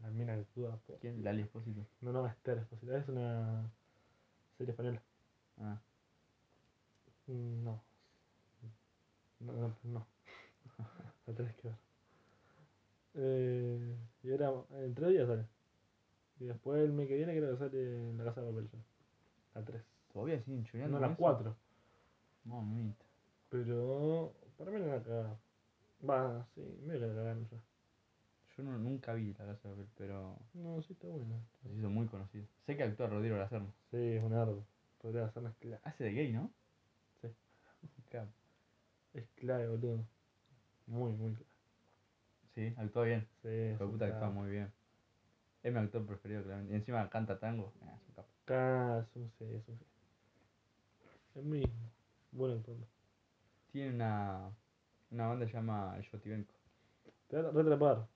La mina que actúa. po. ¿Quién? Lali Espósito. No, no, Esther Esposito. Es una serie española. Ah, Mm, No. No, no. no. [laughs] La tenés que ver. Eh, y era. En tres días sale. Y después el mes que viene creo que sale en la casa de papel ya. La 3. todavía siguen choreando. No, con la eso? 4. Mamita. Pero. Para mí no la cagaron. Va, sí, que la cagaron ya. Yo no, nunca vi la casa de papel, pero No, sí está buena. se hizo muy conocido. Sé que actúa Rodrigo Lazarno. Sí, es un ardo. Podría hacer una clave. Hace de gay, ¿no? Sí. [laughs] Claro. Es clave, boludo. Muy, muy clave. Sí, actúa bien. Sí, Hijo es de un puta actúa capo. muy bien. Es mi actor preferido, claramente. Y encima canta tango. Nah, es un capo. Ah, es un sí, es un sí. Es muy bueno. Tiene una, una banda que se llama El Yotibenco. Te va a retrapar.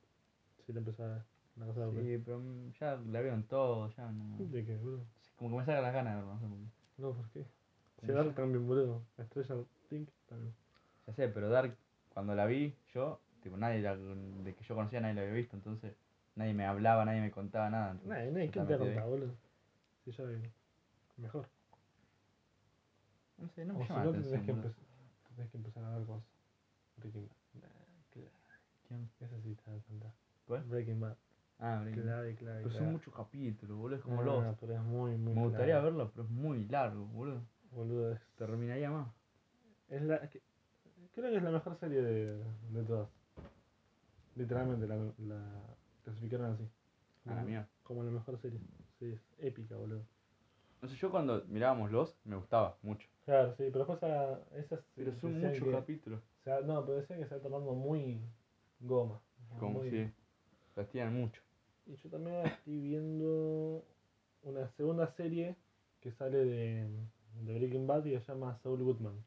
Si te empezás a de papel. Sí, pero mm, ya la veo en todo, ya no. ¿De qué, boludo? Como que me saca las ganas de verlo, no sé por qué. No, ¿por qué? Si Dark también, boludo. Estrella Think también. Ya sé, pero Dark, cuando la vi, yo, tipo, nadie la- de que yo conocía, nadie la había visto, entonces nadie me hablaba, nadie me contaba nada. entonces Nadie, yo nadie, ¿quién te estaba va a metido contar, ahí. boludo? Si ya vi. Mejor. No sé, no o me si llama no, la te tenés atención. que, tenés que empezar a ver cosas. Breaking Bad. Nah, clave. ¿Quién? Esa sí te va a encantar. ¿Cuál? Breaking Bad. Ah, Breaking Bad. Clave, clave, Pero son clave. muchos capítulos, boludo, es como Ah, Lost. pero es muy, muy Me gustaría verlo, pero es muy largo, boludo. Boludo, es... Terminaría más. Es la, creo que es la mejor serie de, de todas. Literalmente la, la clasificaron así. A la Como- mía. Como la mejor serie. Sí, es épica, boludo. No sé, yo cuando mirábamos Lost, me gustaba mucho. Claro, sí, pero después a, esas Pero son muchos capítulos. se va- no, pero decían que se va tornando muy goma. Como muy- si las tiran mucho. Y yo también estoy viendo una segunda serie que sale de, de Breaking Bad y se llama Saul Goodman.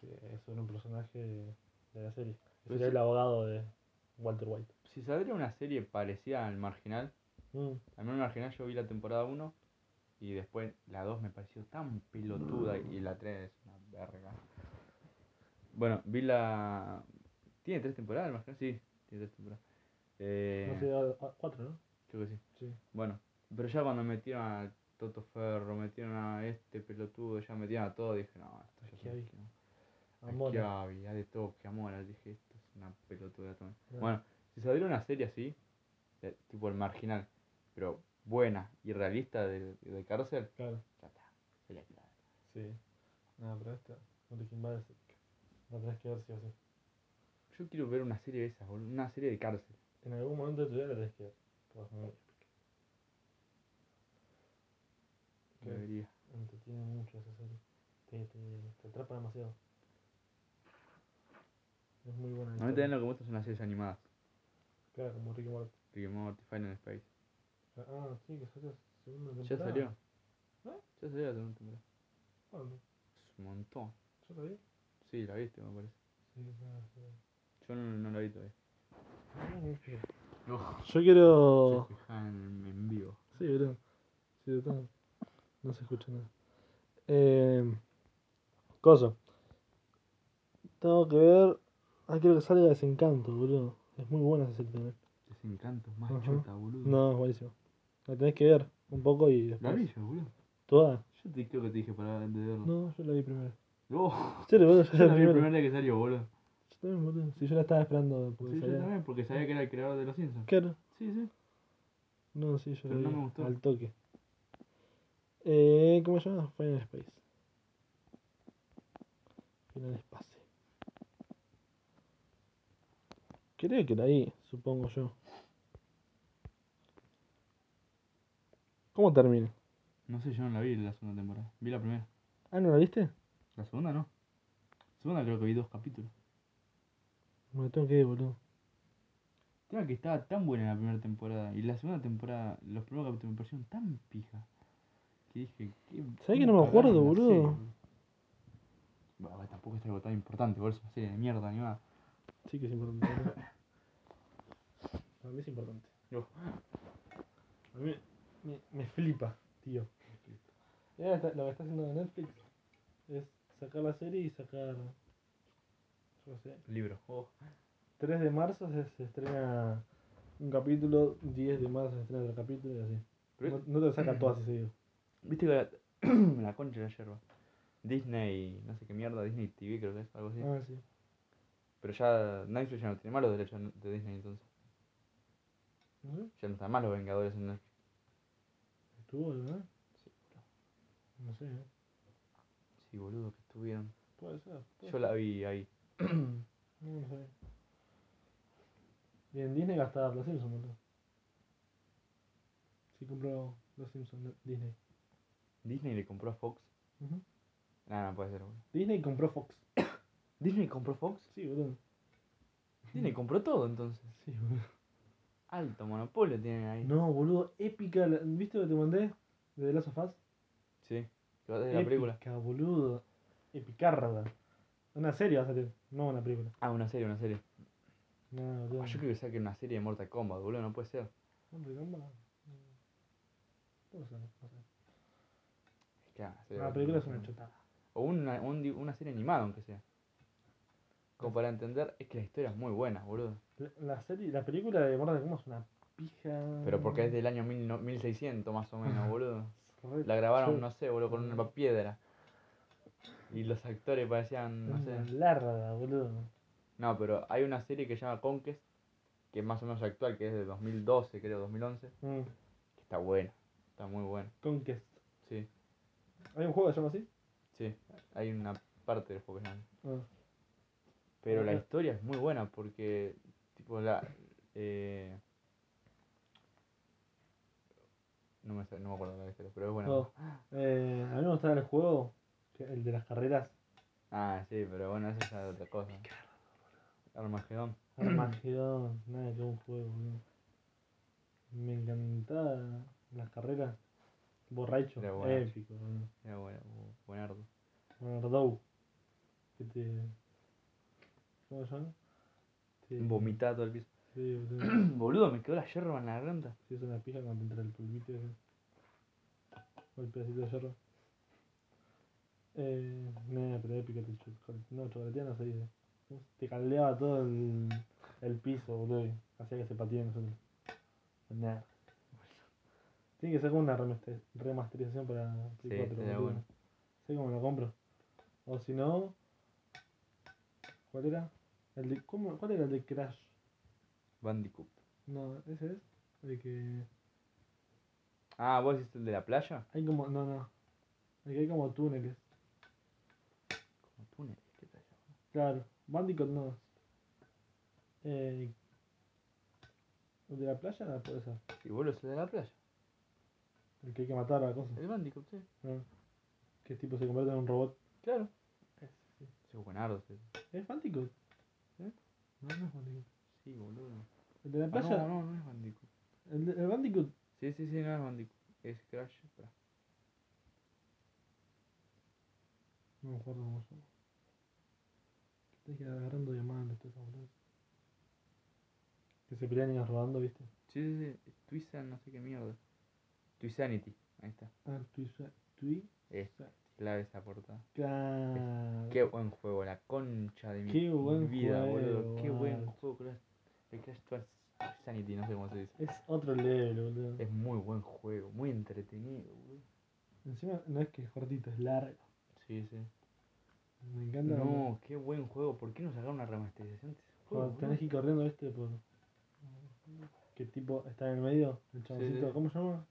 Que es sobre un personaje de, de la serie. Que sería el abogado de Walter White. Si saldría una serie parecida al Marginal, Mm, al menos Marginal yo vi la temporada 1 y después la 2 me pareció tan pelotuda y la 3 es una verga. Bueno, vi la... ¿Tiene tres temporadas el Marginal? Sí, tiene tres temporadas. Eh, No sé, a- a- cuatro, ¿no? creo que sí. Sí. Bueno, pero ya cuando metieron a Toto Ferro, metieron a este pelotudo, ya metieron a todo, dije, no, esto ya es Schiavi. un quilombo. A Amor. Schiavi, a de todo, que Amora, dije, esto es una pelotuda también. No. Bueno, si saliera una serie así, de- tipo el marginal, pero buena y realista de, de cárcel, Claro, ya está, sería clave. sí. No, pero esta, Breaking Bad es. La tenés que ver sí o sí. Yo quiero ver una serie de esas, boludo, una serie de cárcel. En algún momento de tu vida la tenés que ver. Porque es muy. ¿Qué? Debería. Entretiene mucho esa serie. Te, te, te atrapa demasiado. Es muy buena. A mí también lo que me gusta son las series animadas. Claro, como Ricky Morty. Rick and Morty, Final Space. Ah, sí, que salió segunda ¿Ya temporada. salió? ¿Eh? Ya salió la segunda temporada. ¿Cuándo? Es un montón. ¿Yo la vi? Sí, la viste, me parece. Sí, ya, sí. Yo no, no la vi todavía. No. Yo quiero. Se en, en vivo. Sí, bro. No se escucha nada. Eh, cosa. Tengo que ver. Ah, quiero que salga Desencanto, boludo. Es muy buena esa serie. Desencanto, más Ajá. chota, boludo. No, es buenísimo. La tenés que ver un poco y La después. vi yo, boludo. ¿Toda? Yo te creo que te dije para de verla. No, yo la vi primero. No. ¿En serio, boludo? Yo, Yo la la vi primero. primer día que salió, boludo. También, boludo. Si yo la estaba esperando porque Sí, yo salía. también, porque sabía que era el creador de los Simpsons. Claro. Sí, sí. No, sí, yo Pero la no vi me gustó. al toque. Eh, ¿Cómo se llama? Final Space. Final Space. Creo que la vi, supongo yo. ¿Cómo termina? No sé, yo no la vi la segunda temporada. Vi la primera. Ah, ¿no la viste? La segunda no. La segunda creo que vi dos capítulos. Me la tengo que ir, boludo. Tema que estaba tan buena la primera temporada y la segunda temporada, los primeros capítulos me parecieron tan pija. Que dije, ¿qué? ¿Sabés que no me acuerdo, boludo? Bueno, tampoco es algo tan importante, boludo. Es una serie de mierda animada. Sí que es importante. [laughs] Para mí es importante. Yo. A mí me, me flipa, tío. Lo que está haciendo Netflix es sacar la serie y sacar. Qué sé. Libro. Oh. 3 de marzo se, se estrena un capítulo, 10 de marzo se estrena otro capítulo y así. No, no te lo sacan todas así seguido. [clears throat] Viste que la, [clears throat] la concha de la yerba. Disney, no sé qué mierda, Disney TV creo que es, algo así. Ah, sí. Pero ya Netflix ya no tiene más los derechos de Disney entonces. ¿No sé? Ya no están más los Vengadores en Netflix. Estuvo, ¿verdad? Sí. No sé, ¿eh? Sí, boludo, que estuvieron. Puede ser. puede Yo la vi ahí. No, no sé. Y en Disney gastar los Simpsons, boludo. Sí compró los Simpsons Disney. Disney le compró a Fox. Ujú. Nada, no puede ser, boludo. Disney compró Fox. [coughs] ¿Disney compró Fox? Sí, boludo. Disney compró todo entonces. Sí, boludo. Alto monopolio tienen ahí. No, boludo, épica. la- ¿Viste lo que te mandé? De The Last of Us. Sí. Que va a ser la película. Épica, boludo. Epicarda. Una serie va a salir, no una película. Ah, una serie, una serie. No. Ah, yo creo que saquen una serie de Mortal Kombat, boludo, no puede ser. Hombre, gamba. Puede ser, no sé. Es que, ah, serie Una película es Mortal una Kombat. O una, un una serie animada, aunque sea. Como para entender, es que la historia es muy buena, boludo. La, la serie, la película de Mortal Kombat es una pija. Pero porque es del año mil no- 1600 más o menos, [laughs] boludo. La grabaron, no sé, boludo, con una piedra. Y los actores parecían, no sé. una larga, boludo. No, pero hay una serie que se llama Conquest, que es más o menos actual, que es de 2012, creo, 2011, Mm, que está buena. Está muy buena. Conquest. Sí, ¿Hay un juego que se llama así? sí. Hay una parte del juego que se llama. Ah, Pero la historia es muy buena porque, tipo, la. Eh... No, me, no me acuerdo la historia, pero es buena. no. Eh, a mí me gustaba el juego, el de las carreras. Ah, sí, pero bueno, eso ya es otra cosa. Armagedón. Armagedón, nada que un juego, boludo. Me encantaba las carreras. Borracho, Era épico, boludo. Era bueno, buenardo. Bernardo. Que te. ¿Cómo se llama? Te- Vomitado todo el piso. Sí, boludo. [clears throat] Boludo, me quedó la yerba en la garganta. Sí, es una pija cuando te entra el pulpito ese. O el pedacito de hierro. Eh, nada, pero chocolate. No, chocolatea no se dice. Te caldeaba todo el, el piso, boludo. Hacía que se patinen nosotros. Nada. Tiene que ser como una remaster- remasterización para Play Sí, 4, estaría boludo. bueno. Sé cómo lo compro. O si no. ¿Cuál era? El de, ¿cómo, ¿Cuál era el de Crash? Bandicoot. No, ese es. El que. Ah, ¿vos hiciste el de la playa? Hay como. No, no. El que hay como túneles. Como túneles, ¿qué playa? Claro. Bandicoot no. Eh, el de la playa puede ser. Sí, vos lo hiciste de la playa. El que hay que matar a la cosa. El Bandicoot, sí. Ah. Que tipo se convierte en un robot. Claro. Ese, sí. Sí, buenardo, sí. ¿Es Bandicoot? ¿Eh? No, no es Bandicoot. Sí, boludo. El de la Ah, playa. no, no, no es Bandicoot. El, de, el Bandicoot. Sí, sí, sí, no es Bandicoot. Es Crash. espera. No me acuerdo cómo se llama. Tenés que ir agarrando diamantes, todas esas boludeces. Que se pelean y vas robando, ¿viste? Sí, sí, sí. Twisan, no sé qué mierda. Twisanity. Ahí está. Ah, Tui. Tui. Es clave esa portada. Claro. Qué buen juego, la concha de mi Qué buen vida, boludo. juego, Qué buen juego, Crash. El Crash Twice Sanity, no sé cómo se dice. Es otro level, boludo. Es muy buen juego, muy entretenido, boludo. Encima no es que es cortito, es largo. Sí, sí. Me encanta. No, qué buen juego. ¿Por qué no sacaron una remasterización de ese juego? Cuando tenés que ir corriendo, ¿viste? Por... ¿Qué tipo está en el medio? El chaboncito, sí. ¿cómo se llama?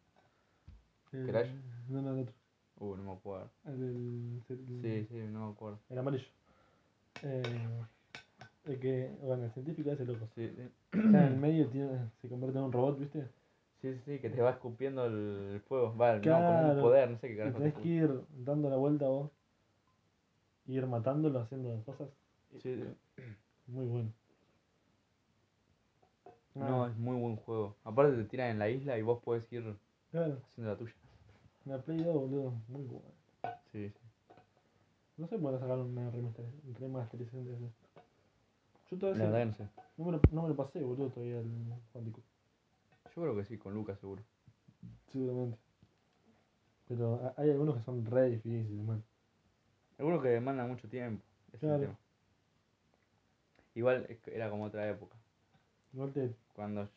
El- ¿Crash? No, no, el otro. Uh, no me acuerdo. El, del- el- Sí, sí, no me acuerdo. el amarillo. Eh, el que, bueno, el científico ese loco. Sí, sí. Está en el medio y tiene, se convierte en un robot, ¿viste? Sí, sí, sí, que te va escupiendo el fuego. Va, no, como Claro. un poder, no sé qué Y carajo. tenés te que ir dando la vuelta vos. Ir matándolo, haciendo cosas. Sí. Muy bueno. No, Ah, es muy buen juego. Aparte te tiran en la isla y vos podés ir Claro, haciendo la tuya. la Play 2, boludo. Muy bueno. Sí, sí. No sé qué sacaron una remaster- remasterización de ese. Yo todavía La verdad no sé. no, me lo, no me lo pasé, boludo, todavía el Bandicoot. Yo creo que sí, con Lucas seguro. Seguramente. Pero ha- hay algunos que son re difíciles, man. Algunos que demandan mucho tiempo. Ese es Claro. el tema. Igual era como otra época. Igual te. Cuando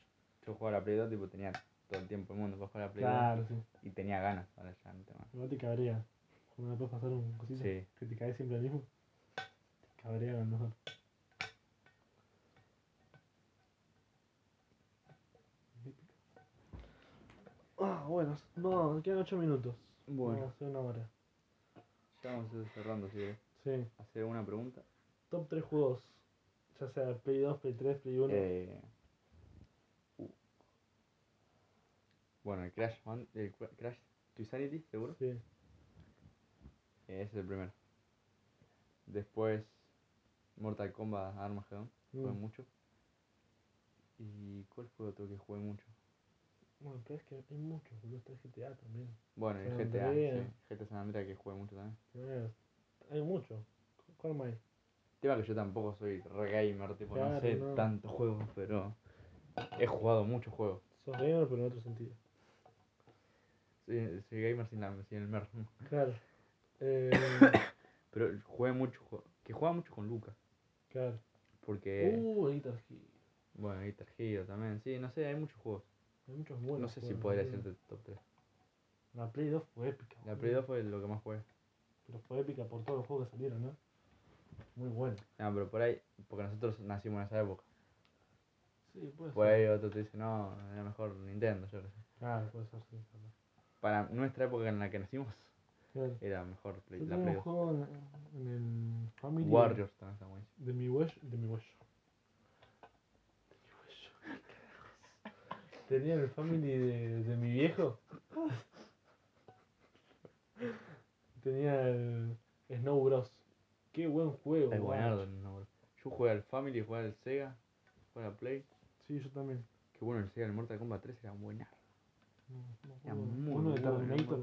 yo jugaba a la Play 2, tipo, tenía todo el tiempo del mundo para jugar a la Play 2. Claro, sí. Y tenía ganas, ahora ya no tengo. Igual te cabrea. Cuando me puedes pasar un cosito Sí. que te cae siempre al mismo. Te cabrea a lo mejor. Ah, bueno, no, quedan 8 minutos. Bueno. No, hace una hora. Ya vamos a ir cerrando, si. Sí. Hacer una pregunta. Top 3 juegos. Ya sea Play 2, Play 3, Play 1. Eh, uh. Bueno, el Crash, Band- el Cra- Crash to Sanity, seguro. Sí. Eh, ese es el primero. Después, Mortal Kombat Armageddon. Jugué Mm. mucho. ¿Y cuál fue otro que jugué mucho? Bueno, pero es que hay muchos, boludo. Está el GTA también. Bueno, el San GTA, sí. GTA San Andreas que jugué mucho también. Eh, Hay muchos. ¿Cuál más hay? Tema que yo tampoco soy re gamer, tipo, no sé no. tantos juegos, pero he jugado muchos juegos. Sos gamer, pero en otro sentido. Soy, soy gamer sin, la, sin el mer. [laughs] Claro. Eh, [coughs] Pero jugué mucho, que jugaba mucho con Lucas. claro. Porque, Uh, Guitar Hero. bueno, Guitar Hero también. Sí, no sé, hay muchos juegos. Hay muchos buenos. no sé si podría decirte top 3. La Play 2 fue épica. La. Play 2 fue lo que más jugué. Pero fue épica por todos los juegos que salieron, ¿no? Muy bueno. No, pero por ahí, porque nosotros nacimos en esa época. Sí, puede Por ser. ahí otro te dice, no, era mejor Nintendo, yo qué sé. Claro, puede ser, sí. claro. Para nuestra época en la que nacimos, Claro. era mejor Play, Yo la Play un 2. juego en, en el Family. Warriors también está buenísimo. De mi huello. De mi huello. Tenía el Family de, de mi viejo. Tenía el Snow Bros. Qué buen juego. Es buenardo, no, bro. Yo jugué al Family, jugué al Sega, jugué al Play. Sí, yo también. Que bueno, el Sega, el Mortal Kombat 3 era buenardo. No, no Era muy Uno de bueno, Terminator.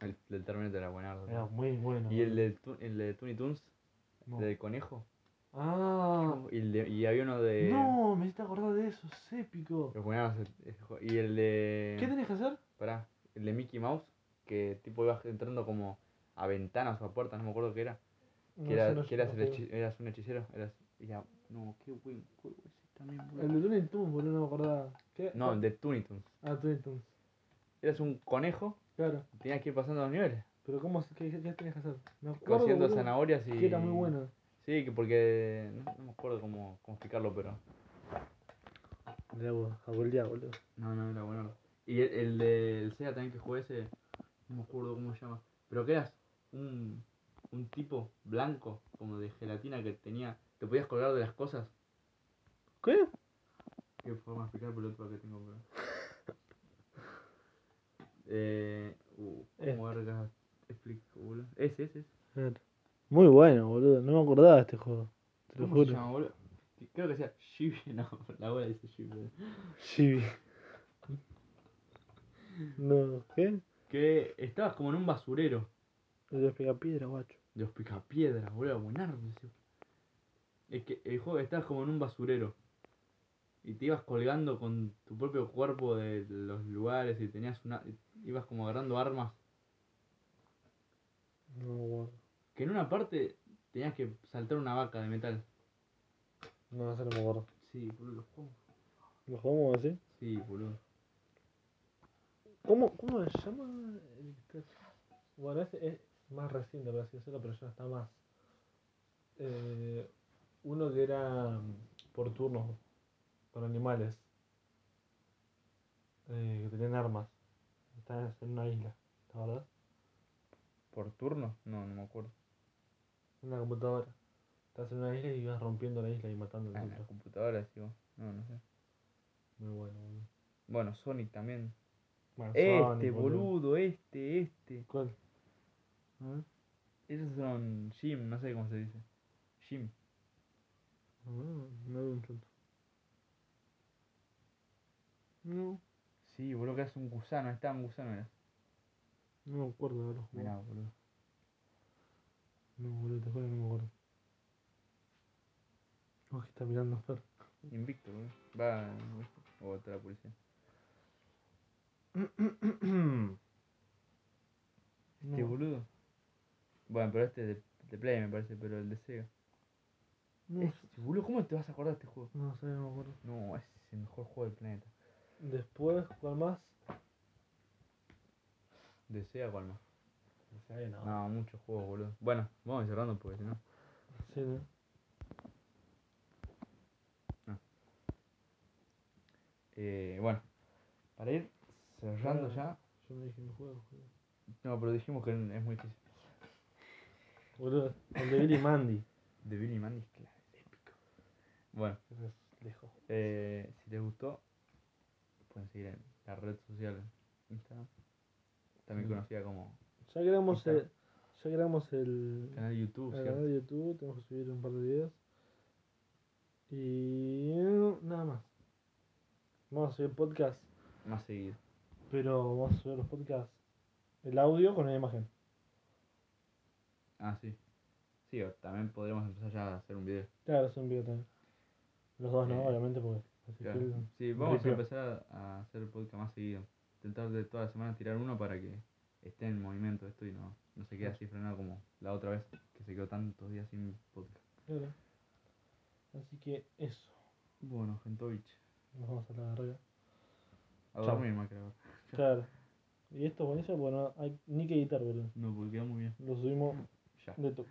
El del Terminator era buenardo. Era muy bueno. Y el de, el de Toons, No. el del conejo. Ah. Y, el de- y había uno de. No, me hiciste acordar de eso. Es épico. Los. Y el de. ¿Qué tenés que hacer? Pará, el de Mickey Mouse, que tipo ibas entrando como a ventanas o a puertas, no me acuerdo qué era. No, Que, era, no- que eras, no el juego. hechi- eras un hechicero. Eras, era, no, qué buen juego ese también, boludo. El de Looney Tunes, boludo, no me acordaba. ¿Qué? No, el de Toons. Ah, Looney Tunes. Eras un conejo, Claro. tenías que ir pasando los niveles. Pero ¿cómo, se- qué, qué, que hacer? Me acuerdo, Cociendo boludo, zanahorias y. Que era muy bueno. Sí, que porque. No, no me acuerdo cómo, cómo explicarlo, pero. Mirá vos, a golear, boludo. No, no, era bueno. Y el, el del Sega también que jugué ese. No me acuerdo cómo se llama. Pero que eras un. Un tipo blanco, como de gelatina que tenía. Te podías colgar de las cosas. ¿Qué? Qué forma de explicar, pero otro que tengo, pero. [laughs] Eh. Uh, Eh. ¿Cómo verga explico, boludo? Ese, ese, ese. Muy bueno, boludo. No me acordaba de este juego. Te lo ¿Cómo se juro. llama, boludo? Que- Creo que sea Shibi, [laughs] no, la abuela dice Shibi. Chibi. No, ¿qué? Que estabas como en un basurero. El de piedra, guacho. De los picapiedras, boludo, buenardo ese. Es que el juego estabas como en un basurero. Y te ibas colgando con tu propio cuerpo de los lugares y tenías una. ibas como agarrando armas. No, guardo. Que en una parte tenías que saltar una vaca de metal. No, ese no me acuerdo. Sí, boludo, los juegos. ¿Lo jugamos así? Sí, boludo. ¿Cómo, cómo se llama? Bueno, ese es más reciente, por así decirlo, pero ya está más. Eh, uno que era mm, por turnos, con animales. Eh, que tenían armas. Estabas en una isla, ¿la verdad? ¿Por turno? No, no me acuerdo. En una computadora. Estás en una isla y ibas rompiendo la isla y matando a Ah, los la computadora, digo. No, no sé. Muy bueno, boludo. Bueno, Sonic también. Bueno, Este, Sonic, boludo, este, este. ¿Cuál? Esos son Jim, no sé cómo se dice. Jim. No, no lo intento. No, Sí, boludo, que es un gusano, estaba un gusano, era. no me acuerdo de haberlo Mirá, boludo. No, boludo, te juro no me acuerdo. Oh, que está mirando Fer. Invicto, boludo. Va, o otra la policía. [clears throat] Este, No, boludo. Bueno, pero este es de, de Play, me parece, pero el de Sega. no, Este, boludo, ¿cómo te vas a acordar de este juego? no sé, no me acuerdo. No, es el mejor juego del planeta. Después, ¿cuál más? ¿De Sega cuál más? No sé, no. No, muchos juegos, boludo. Bueno, vamos a ir cerrando porque si no. Sí, ¿no? Eh, bueno, para ir cerrando Ah. ya. Yo me dije mi juego, boludo. No, pero dijimos que es muy difícil. Boludo, el de Billy Mandy. [laughs] De Billy Mandy, es épico. Bueno, lejos. eh, si les gustó, pueden seguir en la red social Instagram, también conocida como Ya creamos el, ya creamos el, canal de YouTube, canal de YouTube, tenemos que subir un par de videos. Y nada más. Vamos a subir podcast, Más seguido. pero vamos a subir los podcasts, el audio con la imagen. Ah, sí. Sí, o también podremos empezar ya a hacer un video. Claro, es un video también. Los dos no, Eh, obviamente, porque así Claro. que Sí, vamos a empezar a, a hacer el podcast más seguido. Intentar de toda la semana tirar uno para que esté en movimiento esto y no, no se quede así frenado como la otra vez que se quedó tantos días sin podcast. Claro. Así que eso. Bueno, Gentovich. Nos vamos a la verga. A Chao. dormir más nada. [laughs] Claro. Y esto es buenísimo, bueno, hay ni que editar, boludo. No, porque queda muy bien. Lo subimos Ya. de toque.